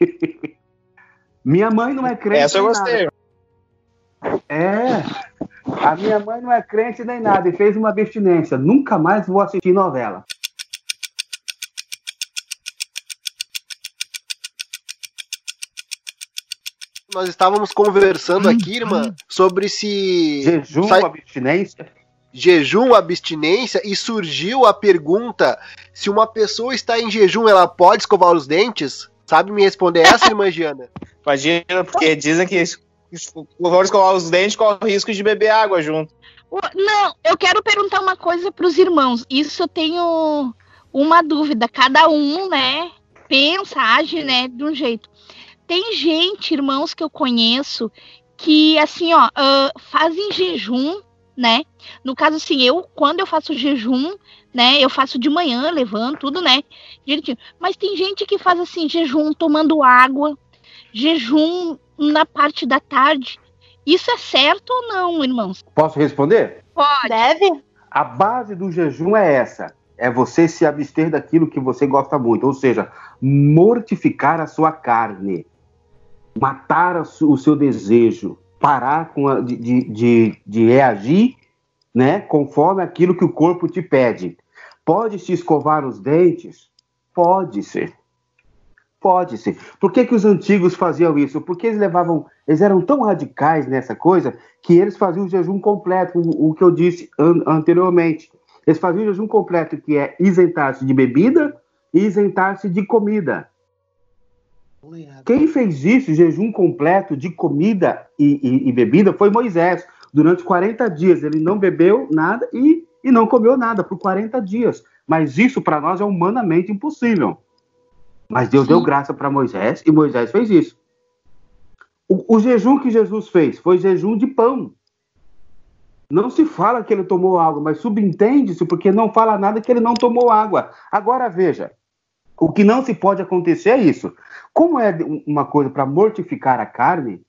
Minha mãe não é crente. Essa eu gostei. nada. É. A minha mãe não é crente nem nada e fez uma abstinência. Nunca mais vou assistir novela. Nós estávamos conversando aqui, irmã, sobre se. Jejum, sai- abstinência. jejum, abstinência e surgiu a pergunta se uma pessoa está em jejum, ela pode escovar os dentes? Sabe me responder essa, irmã Giana? Imagina, porque dizem que for escovar os dentes, corre o risco de beber água junto. Não, eu quero perguntar uma coisa para os irmãos. Isso eu tenho uma dúvida. Cada um, né, pensa, age, né, de um jeito. Tem gente, irmãos, que eu conheço que, assim, ó, uh, fazem jejum, né? No caso, assim, eu, quando eu faço jejum, né, eu faço de manhã, levanto, tudo, né? Gente, mas tem gente que faz, assim, jejum tomando água, jejum na parte da tarde. Isso é certo ou não, irmãos? Posso responder? Pode. Deve? A base do jejum é essa: é você se abster daquilo que você gosta muito, ou seja, mortificar a sua carne, matar o seu desejo, parar com a, de, de, de reagir né, conforme aquilo que o corpo te pede. Pode se escovar os dentes? Pode ser. Pode ser. Por que, que os antigos faziam isso? Porque eles levavam, eles eram tão radicais nessa coisa que eles faziam o jejum completo, o, o que eu disse an anteriormente. Eles faziam o jejum completo, que é isentar-se de bebida e isentar-se de comida. Quem fez isso, jejum completo de comida e, e, e, bebida, foi Moisés. Durante 40 dias ele não bebeu nada e, e não comeu nada por 40 dias. Mas isso para nós é humanamente impossível. Mas Deus Sim. deu graça para Moisés e Moisés fez isso. O, o, jejum que Jesus fez foi jejum de pão. Não se fala que ele tomou água, mas subentende-se porque não fala nada que ele não tomou água. Agora veja, o que não se pode acontecer é isso. Como é uma coisa para mortificar a carne,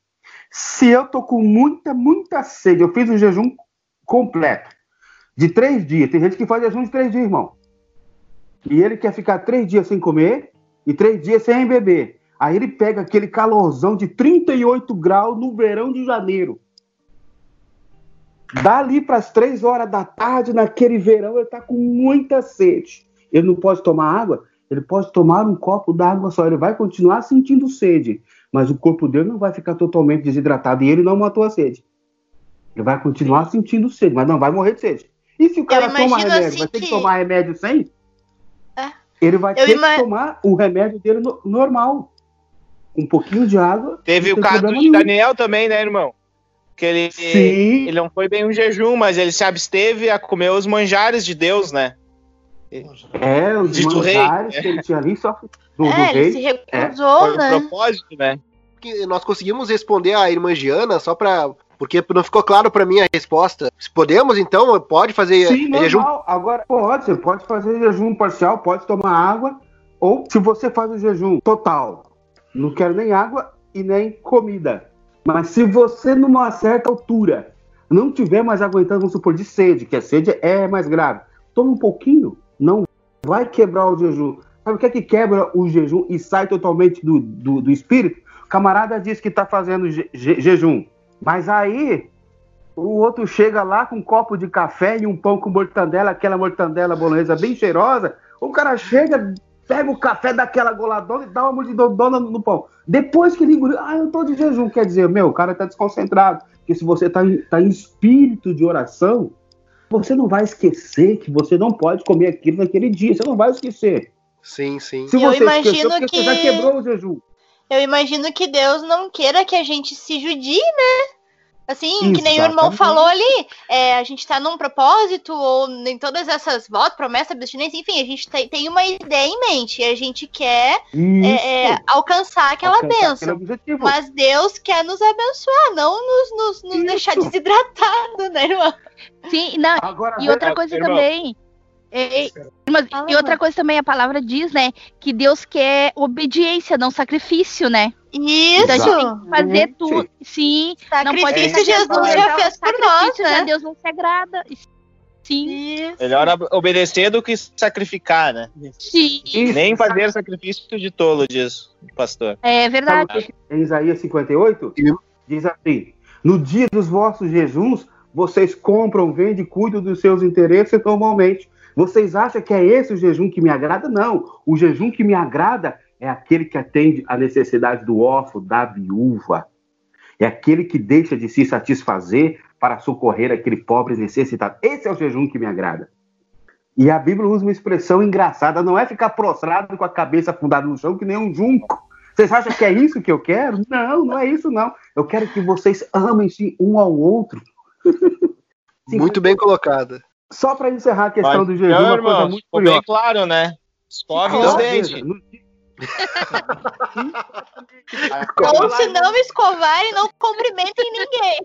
se eu tô com muita, muita sede, eu fiz um jejum completo de três dias. Tem gente que faz jejum de três dias, irmão. E ele quer ficar três dias sem comer e três dias sem beber. Aí ele pega aquele calorzão de 38 graus no verão de janeiro. Dali para as três horas da tarde, naquele verão, ele está com muita sede. Ele não pode tomar água? Ele pode tomar um copo d'água só. Ele vai continuar sentindo sede, mas o corpo dele não vai ficar totalmente desidratado e ele não matou a sede. Ele vai continuar sentindo sede, mas não vai morrer de sede. E se o cara toma remédio, assim vai ter que... que tomar remédio sem? Ele vai eu ter ima... que tomar o remédio dele no, normal. Um pouquinho de água. Teve o caso de nenhum. Daniel também, né, irmão? Que ele, Sim. ele não foi bem um jejum, mas ele se absteve a comer os manjares de Deus, né? É, os de manjares rei. que ele tinha ali só do, é, do rei. ele se recusou, é. né? Foi um propósito, né? Nós conseguimos responder a irmã Giana só para porque não ficou claro para mim a resposta. Se podemos, então, pode fazer Sim, normal. jejum? Agora, pode, você pode fazer jejum parcial, pode tomar água, ou se você faz o jejum total, não quero nem água e nem comida. Mas se você, numa certa altura, não tiver mais aguentando, vamos supor, de sede, que a sede é mais grave, toma um pouquinho, não vai quebrar o jejum. Sabe o que é que quebra o jejum e sai totalmente do, do, do espírito? O camarada diz que está fazendo je, je, jejum. Mas aí o outro chega lá com um copo de café e um pão com mortandela, aquela mortandela bolonesa bem cheirosa. O cara chega, pega o café daquela goladona e dá uma mordidona no pão. Depois que ele engoliu, ah, eu tô de jejum. Quer dizer, meu, o cara tá desconcentrado. Porque se você tá, tá em espírito de oração, você não vai esquecer que você não pode comer aquilo naquele dia. Você não vai esquecer. Sim, sim. Se você eu imagino esqueceu, que... você já quebrou o jejum eu imagino que Deus não queira que a gente se judie, né? Assim, Exatamente. que nem o irmão falou ali, é, a gente tá num propósito, ou em todas essas votos, promessa, abstinência, enfim, a gente tem, tem uma ideia em mente e a gente quer é, é, alcançar aquela alcançar bênção. Mas Deus quer nos abençoar, não nos, nos, nos deixar desidratado, né, irmão? Sim, não, Agora, e outra coisa irmão, também, e, mas, e outra coisa também, a palavra diz, né, que Deus quer obediência, não sacrifício, né? Isso! Então a gente tem que fazer tudo. Sim, sacrifício não pode Jesus já fez por nós, né? Deus não se agrada. Sim. Isso. Melhor obedecer do que sacrificar, né? Sim. Nem fazer sacrifício de tolo, diz o pastor. É verdade. Em Isaías 58, diz assim: No dia dos vossos jejuns, vocês compram, vendem e cuidam dos seus interesses normalmente vocês acham que é esse o jejum que me agrada? Não. O jejum que me agrada é aquele que atende à necessidade do órfão, da viúva. É aquele que deixa de se satisfazer para socorrer aquele pobre necessitado. Esse é o jejum que me agrada. E a Bíblia usa uma expressão engraçada, não é ficar prostrado com a cabeça afundada no chão que nem um junco. Vocês acham que é isso que eu quero? Não, não é isso não. Eu quero que vocês amem-se um ao outro. Muito bem colocada. Só para encerrar a questão Mas, do jejum, não, uma irmão, coisa muito ficou curiosa. bem claro, né? Escove Não, os dentes. no- Ou se não escovarem, não cumprimentem ninguém.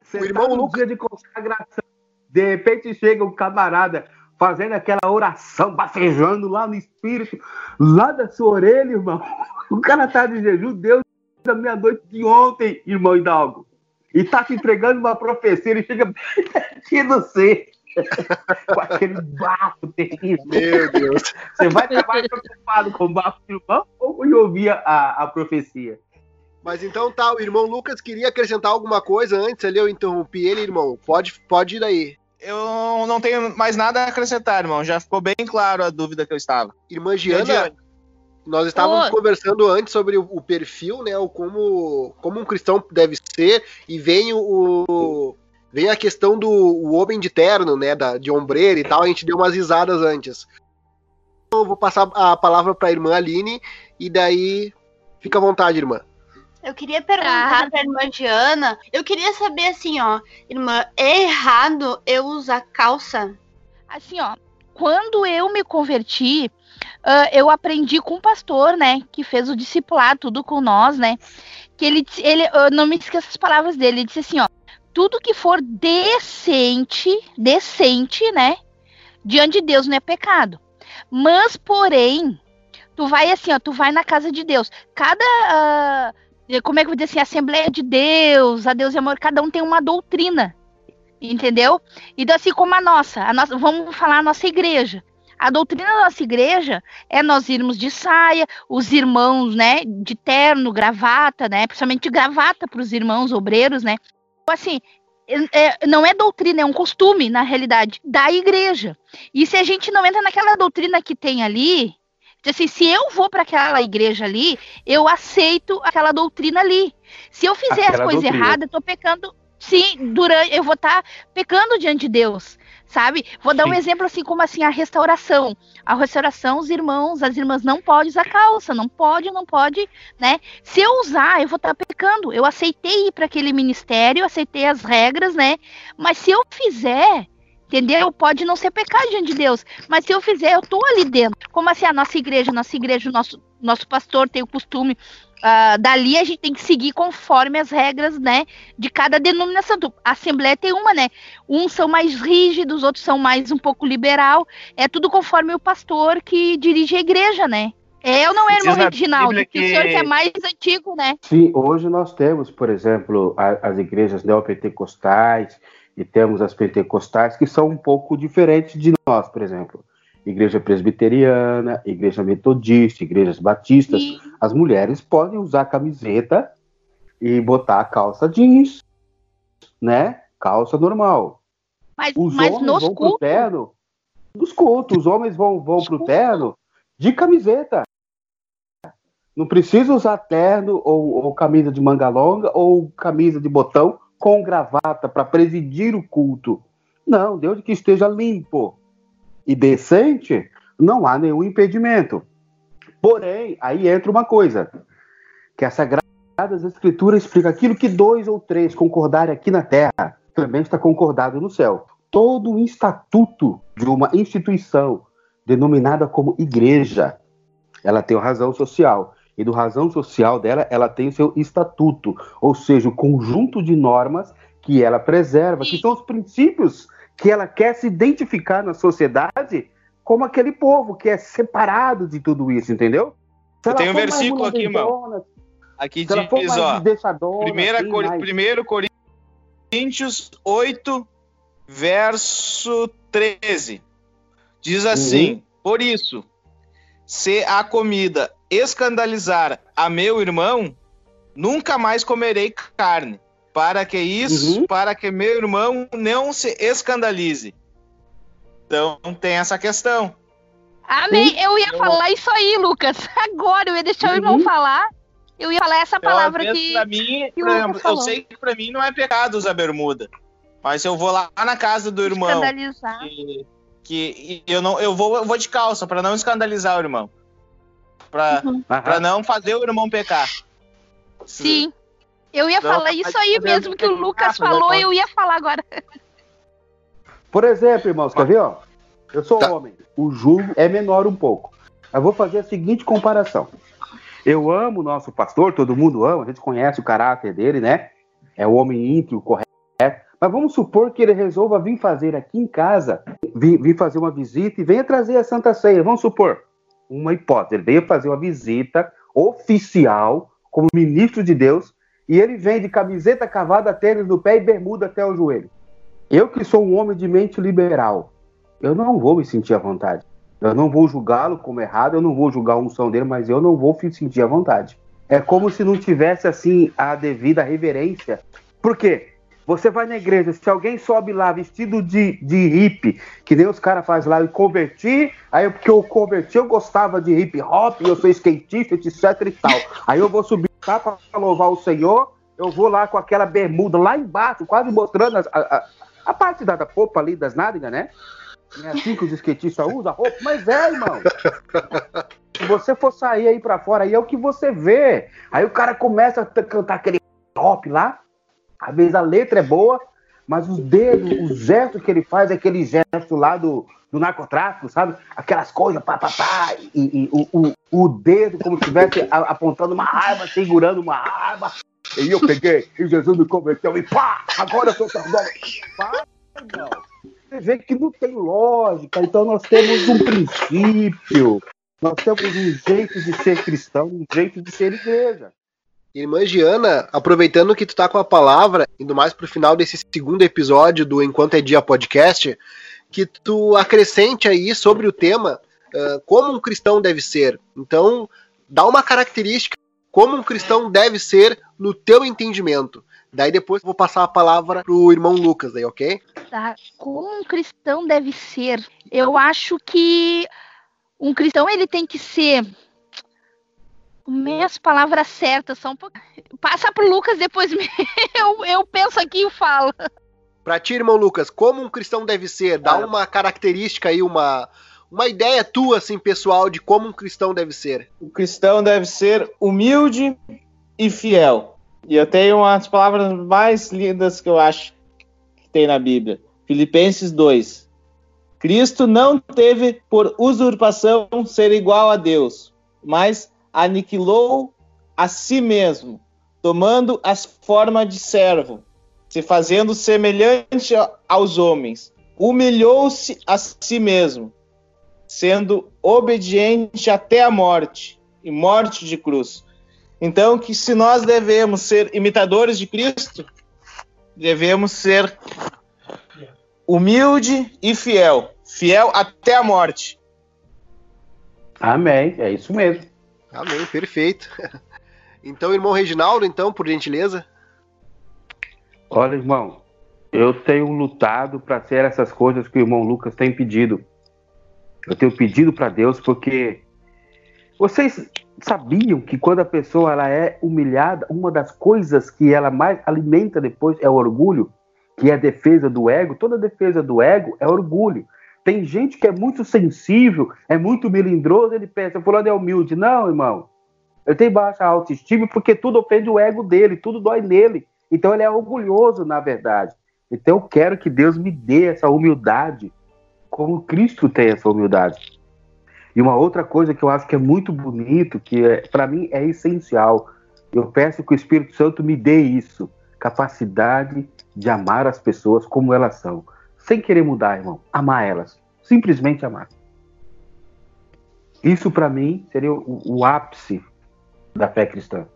Você O irmão tá no Lucas- dia de consagração, de repente chega um camarada fazendo aquela oração, bafejando lá no espírito, lá da sua orelha, irmão. O cara tá de jejum, Deus da meia-noite de ontem, irmão Hidalgo. E tá te entregando uma profecia, ele chega pertinho de você. Com aquele bafo terrível. Meu Deus. Você vai mais preocupado com o bafo do irmão ou ouvir a, a profecia? Mas então tá, o irmão Lucas queria acrescentar alguma coisa antes ali, eu interrompi ele, irmão. Pode, pode ir daí. Eu não tenho mais nada a acrescentar, irmão. Já ficou bem claro a dúvida que eu estava. Irmã Giana, nós estávamos Ô. conversando antes sobre o, o perfil, né? O como, como um cristão deve ser, e vem o. o- Vem a questão do o homem de terno, né? Da, de ombreira e tal, a gente deu umas risadas antes. Então, Eu vou passar a palavra para a irmã Aline, e daí fica à vontade, irmã. Eu queria perguntar Ah. pra irmã Diana. Eu queria saber assim, ó, irmã, é errado eu usar calça? Assim, ó, quando eu me converti, ah, eu aprendi com um pastor, né, que fez o discipulado tudo com nós, né, que ele, disse- ele eu não me esqueço as palavras dele, ele disse assim, ó, tudo que for decente, decente, né, diante de Deus não é pecado. Mas, porém, tu vai assim, ó, tu vai na casa de Deus. Cada, ah, como é que eu vou dizer assim, Assembleia de Deus, a Deus e amor, cada um tem uma doutrina, entendeu? Então, assim como a nossa, a nossa, vamos falar a nossa igreja. A doutrina da nossa igreja é nós irmos de saia, os irmãos, né, de terno, gravata, né, principalmente gravata para os irmãos obreiros, né. Assim, é- é- não é doutrina, é um costume, na realidade, da igreja. E se a gente não entra naquela doutrina que tem ali, assim, se eu vou para aquela igreja ali, eu aceito aquela doutrina ali. Se eu fizer Aquela as coisas erradas, eu tô pecando. Sim, durante, eu vou estar pecando diante de Deus, sabe? Vou dar um Sim. exemplo assim, como assim a restauração. A restauração, os irmãos, as irmãs não podem usar calça, não pode, não pode, né? Se eu usar, eu vou estar pecando. Eu aceitei ir para aquele ministério, aceitei as regras, né? Mas se eu fizer, entendeu? Pode não ser pecado diante de Deus, mas se eu fizer, eu tô ali dentro. Como assim a nossa igreja, nossa igreja, o nosso nosso pastor tem o costume ah, dali a gente tem que seguir conforme as regras, né, de cada denominação. Tu- A Assembleia tem uma, né? Uns são mais rígidos, outros são mais um pouco liberal. É tudo conforme o pastor que dirige a igreja, né? É ou não é, irmão na Reginaldo? Bíblia Que... o que- senhor que é mais antigo, né? Sim, hoje nós temos, por exemplo, a- as igrejas neopentecostais e temos as pentecostais que são um pouco diferentes de nós, por exemplo. Igreja presbiteriana, igreja metodista, igrejas batistas. E- As mulheres podem usar camiseta e botar a calça jeans, né? Calça normal. Mas, Os mas homens nos vão pro cultos, terno, nos cultos, os homens vão, vão pro terno de camiseta. Não precisa usar terno ou, ou camisa de manga longa ou camisa de botão com gravata para presidir o culto. Não, desde que esteja limpo e decente, não há nenhum impedimento. Porém, aí entra uma coisa, que as Sagradas Escrituras explica aquilo que dois ou três concordarem aqui na terra, também está concordado no céu. Todo o estatuto de uma instituição denominada como igreja, ela tem uma razão social. E do razão social dela, ela tem o seu estatuto, ou seja, o conjunto de normas que ela preserva, que são os princípios que ela quer se identificar na sociedade como aquele povo que é separado de tudo isso, entendeu? Se Eu tenho um versículo aqui, molequezona, Aqui diz, ó, primeira assim, Cor- primeiro Coríntios 8, verso 13. Diz assim: Por isso, se a comida escandalizar a meu irmão, nunca mais comerei carne, para que isso, Uhum. para que meu irmão não se escandalize. Então tem essa questão. Amém. Eu ia falar isso aí, Lucas. Agora eu ia deixar o irmão Uhum. falar. Eu ia falar essa Então, palavra vezes, que. pra mim, que eu falou. sei que pra mim não é pecado usar bermuda. Mas eu vou lá na casa do irmão. Escandalizar. Que, que eu não eu vou, eu vou de calça para não escandalizar o irmão. Pra, Uhum. pra não fazer o irmão pecar. Sim. Eu ia Não, falar mas isso aí mesmo que o pecar, Lucas mas falou, eu ia falar agora. Por exemplo, irmãos, quer ver? Ó? Eu sou Tá. homem, o julgo é menor um pouco. Eu vou fazer a seguinte comparação. Eu amo o nosso pastor, todo mundo ama, a gente conhece o caráter dele, né? É o homem íntimo, correto. Mas vamos supor que ele resolva vir fazer aqui em casa, vir, vir fazer uma visita e venha trazer a Santa Ceia. Vamos supor, uma hipótese, ele veio fazer uma visita oficial como ministro de Deus e ele vem de camiseta cavada, tênis no pé e bermuda até o joelho. Eu que sou um homem de mente liberal, eu não vou me sentir à vontade. Eu não vou julgá-lo como errado, eu não vou julgar a unção dele, mas eu não vou me sentir à vontade. É como se não tivesse assim a devida reverência. Por quê? Você vai na igreja, se alguém sobe lá vestido de, de hippie, que nem os caras fazem lá, e converti, aí porque eu converti, eu gostava de hip hop, eu sou skatista, etc e tal. Aí eu vou subir lá para louvar o Senhor, eu vou lá com aquela bermuda lá embaixo, quase mostrando a, a, a parte da, da popa ali, das nádegas, né? É assim que os skatistas usam a roupa? Mas é, irmão. Se você for sair aí pra fora, aí é o que você vê. Aí o cara começa a cantar aquele top lá. Às vezes a letra é boa, mas os dedos, os gestos que ele faz é aquele gesto lá do, do narcotráfico, sabe? Aquelas coisas, pá, pá, pá, e, e o, o, o dedo como se estivesse apontando uma arma, segurando uma arma. E eu peguei, e Jesus me converteu, e pá, agora eu sou sacerdote. Pá, não. Você vê que não tem lógica, então nós temos um princípio, nós temos um jeito de ser cristão, um jeito de ser igreja. Irmã Giana, aproveitando que tu tá com a palavra, indo mais pro final desse segundo episódio do Enquanto é Dia podcast, que tu acrescente aí sobre o tema ah, como um cristão deve ser. Então, dá uma característica como um cristão deve ser no teu entendimento. Daí depois eu vou passar a palavra pro irmão Lucas aí, ok? Tá? Como um cristão deve ser? Eu acho que um cristão ele tem que ser Meias palavras certas, só um pouco. Passa pro Lucas, depois me- eu, eu penso aqui e falo. Pra ti, irmão Lucas, como um cristão deve ser? Dá Olha. uma característica aí, uma, uma ideia tua, assim, pessoal, de como um cristão deve ser. O cristão deve ser humilde e fiel. E eu tenho umas palavras mais lindas que eu acho que tem na Bíblia. Filipenses 2. Cristo não teve por usurpação ser igual a Deus, mas aniquilou a si mesmo, tomando as forma de servo, se fazendo semelhante aos homens. Humilhou-se a si mesmo, sendo obediente até a morte e morte de cruz. Então, que se nós devemos ser imitadores de Cristo, devemos ser humilde e fiel, fiel até a morte. Amém, é isso mesmo. Amém, perfeito. Então, irmão Reginaldo, então, por gentileza. Olha, irmão, eu tenho lutado para ser essas coisas que o irmão Lucas tem pedido. Eu tenho pedido para Deus porque vocês sabiam que quando a pessoa ela é humilhada, uma das coisas que ela mais alimenta depois é o orgulho, que é a defesa do ego. Toda defesa do ego é orgulho. Tem gente que é muito sensível, é muito melindroso, ele pensa, fulano é humilde. Não, irmão. Ele tem baixa autoestima porque tudo ofende o ego dele, tudo dói nele. Então ele é orgulhoso, na verdade. Então eu quero que Deus me dê essa humildade, como Cristo tem essa humildade. E uma outra coisa que eu acho que é muito bonito, que é, para mim é essencial, eu peço que o Espírito Santo me dê isso, capacidade de amar as pessoas como elas são, sem querer mudar, irmão, amar elas, simplesmente amar. Isso para mim seria o, o ápice da fé cristã.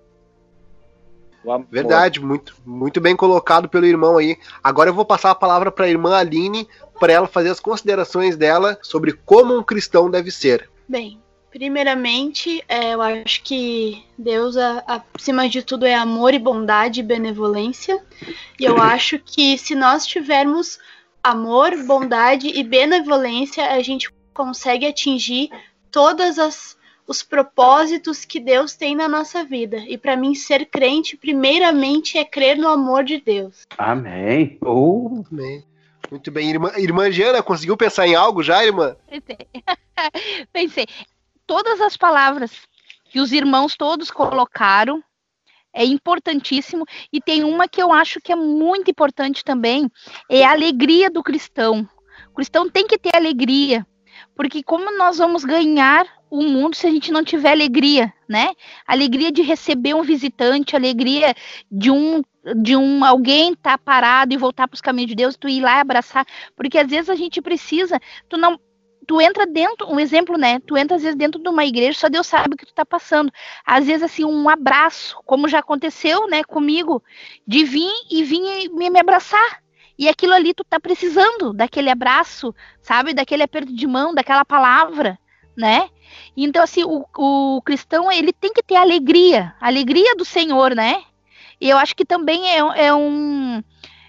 Verdade, muito, muito bem colocado pelo irmão aí. Agora eu vou passar a palavra para a irmã Aline, para ela fazer as considerações dela sobre como um cristão deve ser. Bem, primeiramente, é, eu acho que Deus, a- a- acima de tudo, é amor e bondade e benevolência. E eu acho que se nós tivermos amor, bondade e benevolência, a gente consegue atingir todas as os propósitos que Deus tem na nossa vida. E para mim, ser crente, primeiramente, é crer no amor de Deus. Amém. Oh. Amém. Muito bem. Irmã, irmã Giana, conseguiu pensar em algo já, irmã? Pensei. Pensei. Todas as palavras que os irmãos todos colocaram é importantíssimo e tem uma que eu acho que é muito importante também, é a alegria do cristão. O cristão tem que ter alegria, porque como nós vamos ganhar o mundo se a gente não tiver alegria, né? Alegria de receber um visitante, alegria de um de um alguém estar tá parado e voltar para os caminhos de Deus, tu ir lá e abraçar, porque às vezes a gente precisa, tu não tu entra dentro, um exemplo, né? Tu entra às vezes dentro de uma igreja, só Deus sabe o que tu tá passando. Às vezes, assim, um abraço, como já aconteceu, né, comigo, de vir e vir e me abraçar. E aquilo ali tu tá precisando daquele abraço, sabe? Daquele aperto de mão, daquela palavra, né? Então, assim, o, o cristão, ele tem que ter alegria, alegria do Senhor, né? E eu acho que também é, é um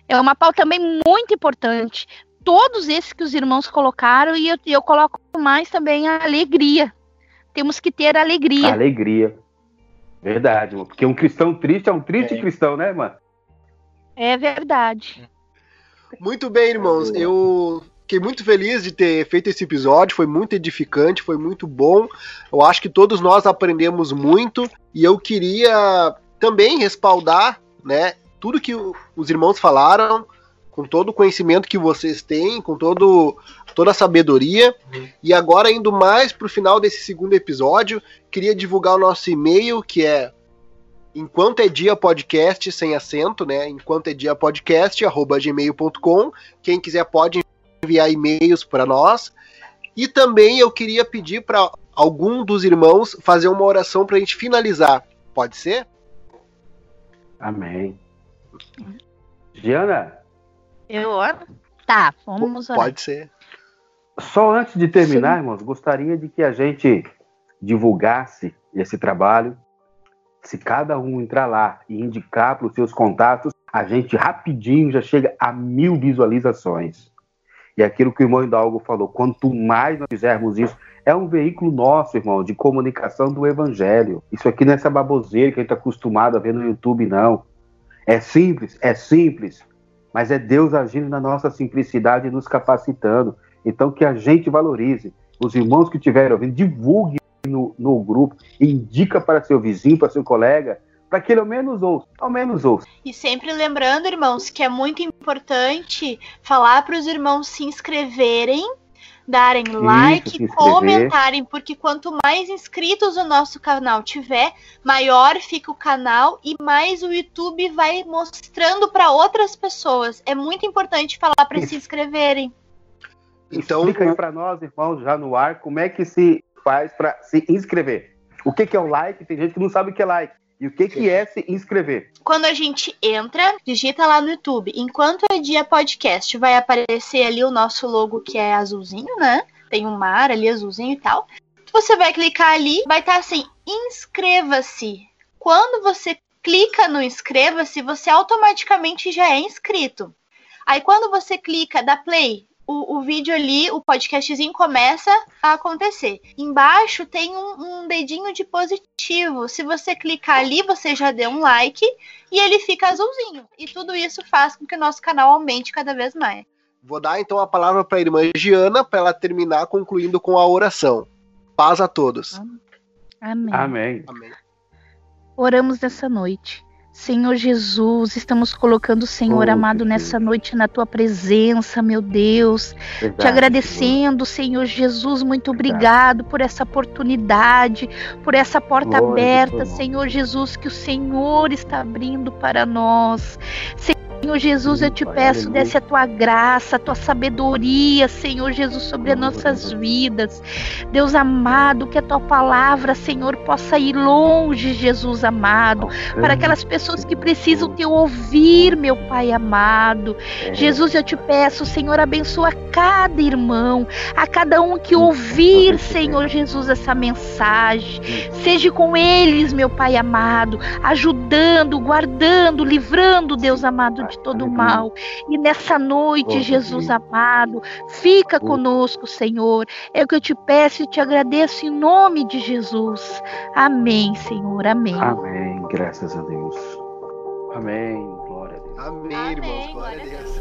é uma pauta também muito importante todos esses que os irmãos colocaram e eu, eu coloco mais também a alegria. Temos que ter alegria. Alegria. Verdade, porque um cristão triste é um triste é. cristão, né, mano? É verdade. Muito bem, irmãos. Eu fiquei muito feliz de ter feito esse episódio. Foi muito edificante, foi muito bom. Eu acho que todos nós aprendemos muito e eu queria também respaldar, né, tudo que os irmãos falaram com todo o conhecimento que vocês têm, com todo, toda a sabedoria. Uhum. E agora, indo mais para o final desse segundo episódio, queria divulgar o nosso e-mail, que é enquanto é dia podcast sem acento, né? Enquanto é dia podcast arroba gmail.com. Quem quiser pode enviar e-mails para nós. E também eu queria pedir para algum dos irmãos fazer uma oração para a gente finalizar. Pode ser? Amém. Giana, eu oro? Tá, vamos orar. Pode ser. Só antes de terminar, Sim. irmãos, gostaria de que a gente divulgasse esse trabalho. Se cada um entrar lá e indicar para os seus contatos, a gente rapidinho já chega a mil visualizações. E aquilo que o irmão Hidalgo falou, quanto mais nós fizermos isso, é um veículo nosso, irmão, de comunicação do evangelho. Isso aqui não é essa baboseira que a gente está acostumado a ver no YouTube, não. É simples, é simples mas é Deus agindo na nossa simplicidade e nos capacitando. Então, que a gente valorize. Os irmãos que estiverem ouvindo, divulgue no, no grupo, indica para seu vizinho, para seu colega, para que ele ao menos ouça, ao menos ouça. E sempre lembrando, irmãos, que é muito importante falar para os irmãos se inscreverem darem Isso, like, comentarem, porque quanto mais inscritos o nosso canal tiver, maior fica o canal e mais o YouTube vai mostrando para outras pessoas. É muito importante falar para se inscreverem. Então, explica aí para nós, irmãos, já no ar, como é que se faz para se inscrever. O que, que é o like? Tem gente que não sabe o que é like. E o que, que é se inscrever? Quando a gente entra, digita lá no YouTube. Enquanto é dia podcast, vai aparecer ali o nosso logo que é azulzinho, né? Tem um mar ali azulzinho e tal. Você vai clicar ali, vai estar tá assim: inscreva-se. Quando você clica no inscreva-se, você automaticamente já é inscrito. Aí quando você clica, dá play, o, o vídeo ali, o podcastzinho começa a acontecer. Embaixo tem um, um dedinho de positivo. Se você clicar ali, você já deu um like e ele fica azulzinho. E tudo isso faz com que o nosso canal aumente cada vez mais. Vou dar então a palavra para a irmã Giana para ela terminar concluindo com a oração. Paz a todos. Amém. Amém. Amém. Oramos nessa noite. Senhor Jesus, estamos colocando o Senhor oh, amado nessa noite na tua presença, meu Deus. Verdade, Te agradecendo, Senhor, Senhor Jesus, muito obrigado por essa oportunidade, por essa porta Glória aberta, Senhor Jesus, que o Senhor está abrindo para nós. Senhor, Senhor Jesus, eu te peço, desce a tua graça, a tua sabedoria, Senhor Jesus, sobre as nossas vidas. Deus amado, que a tua palavra, Senhor, possa ir longe, Jesus amado, para aquelas pessoas que precisam te ouvir, meu Pai amado. É. Jesus, eu te peço, Senhor, abençoa cada irmão, a cada um que ouvir, Senhor Jesus, essa mensagem. Seja com eles, meu Pai amado, ajudando, guardando, livrando, Deus amado de todo Aleluia. mal. E nessa noite, Jesus Deus. amado, fica Oh. conosco, Senhor. É o que eu te peço e te agradeço em nome de Jesus. Amém, Senhor. Amém. Amém. Graças a Deus. Amém. Glória a Deus. Amém, Amém, irmãos. Glória a glória a Deus.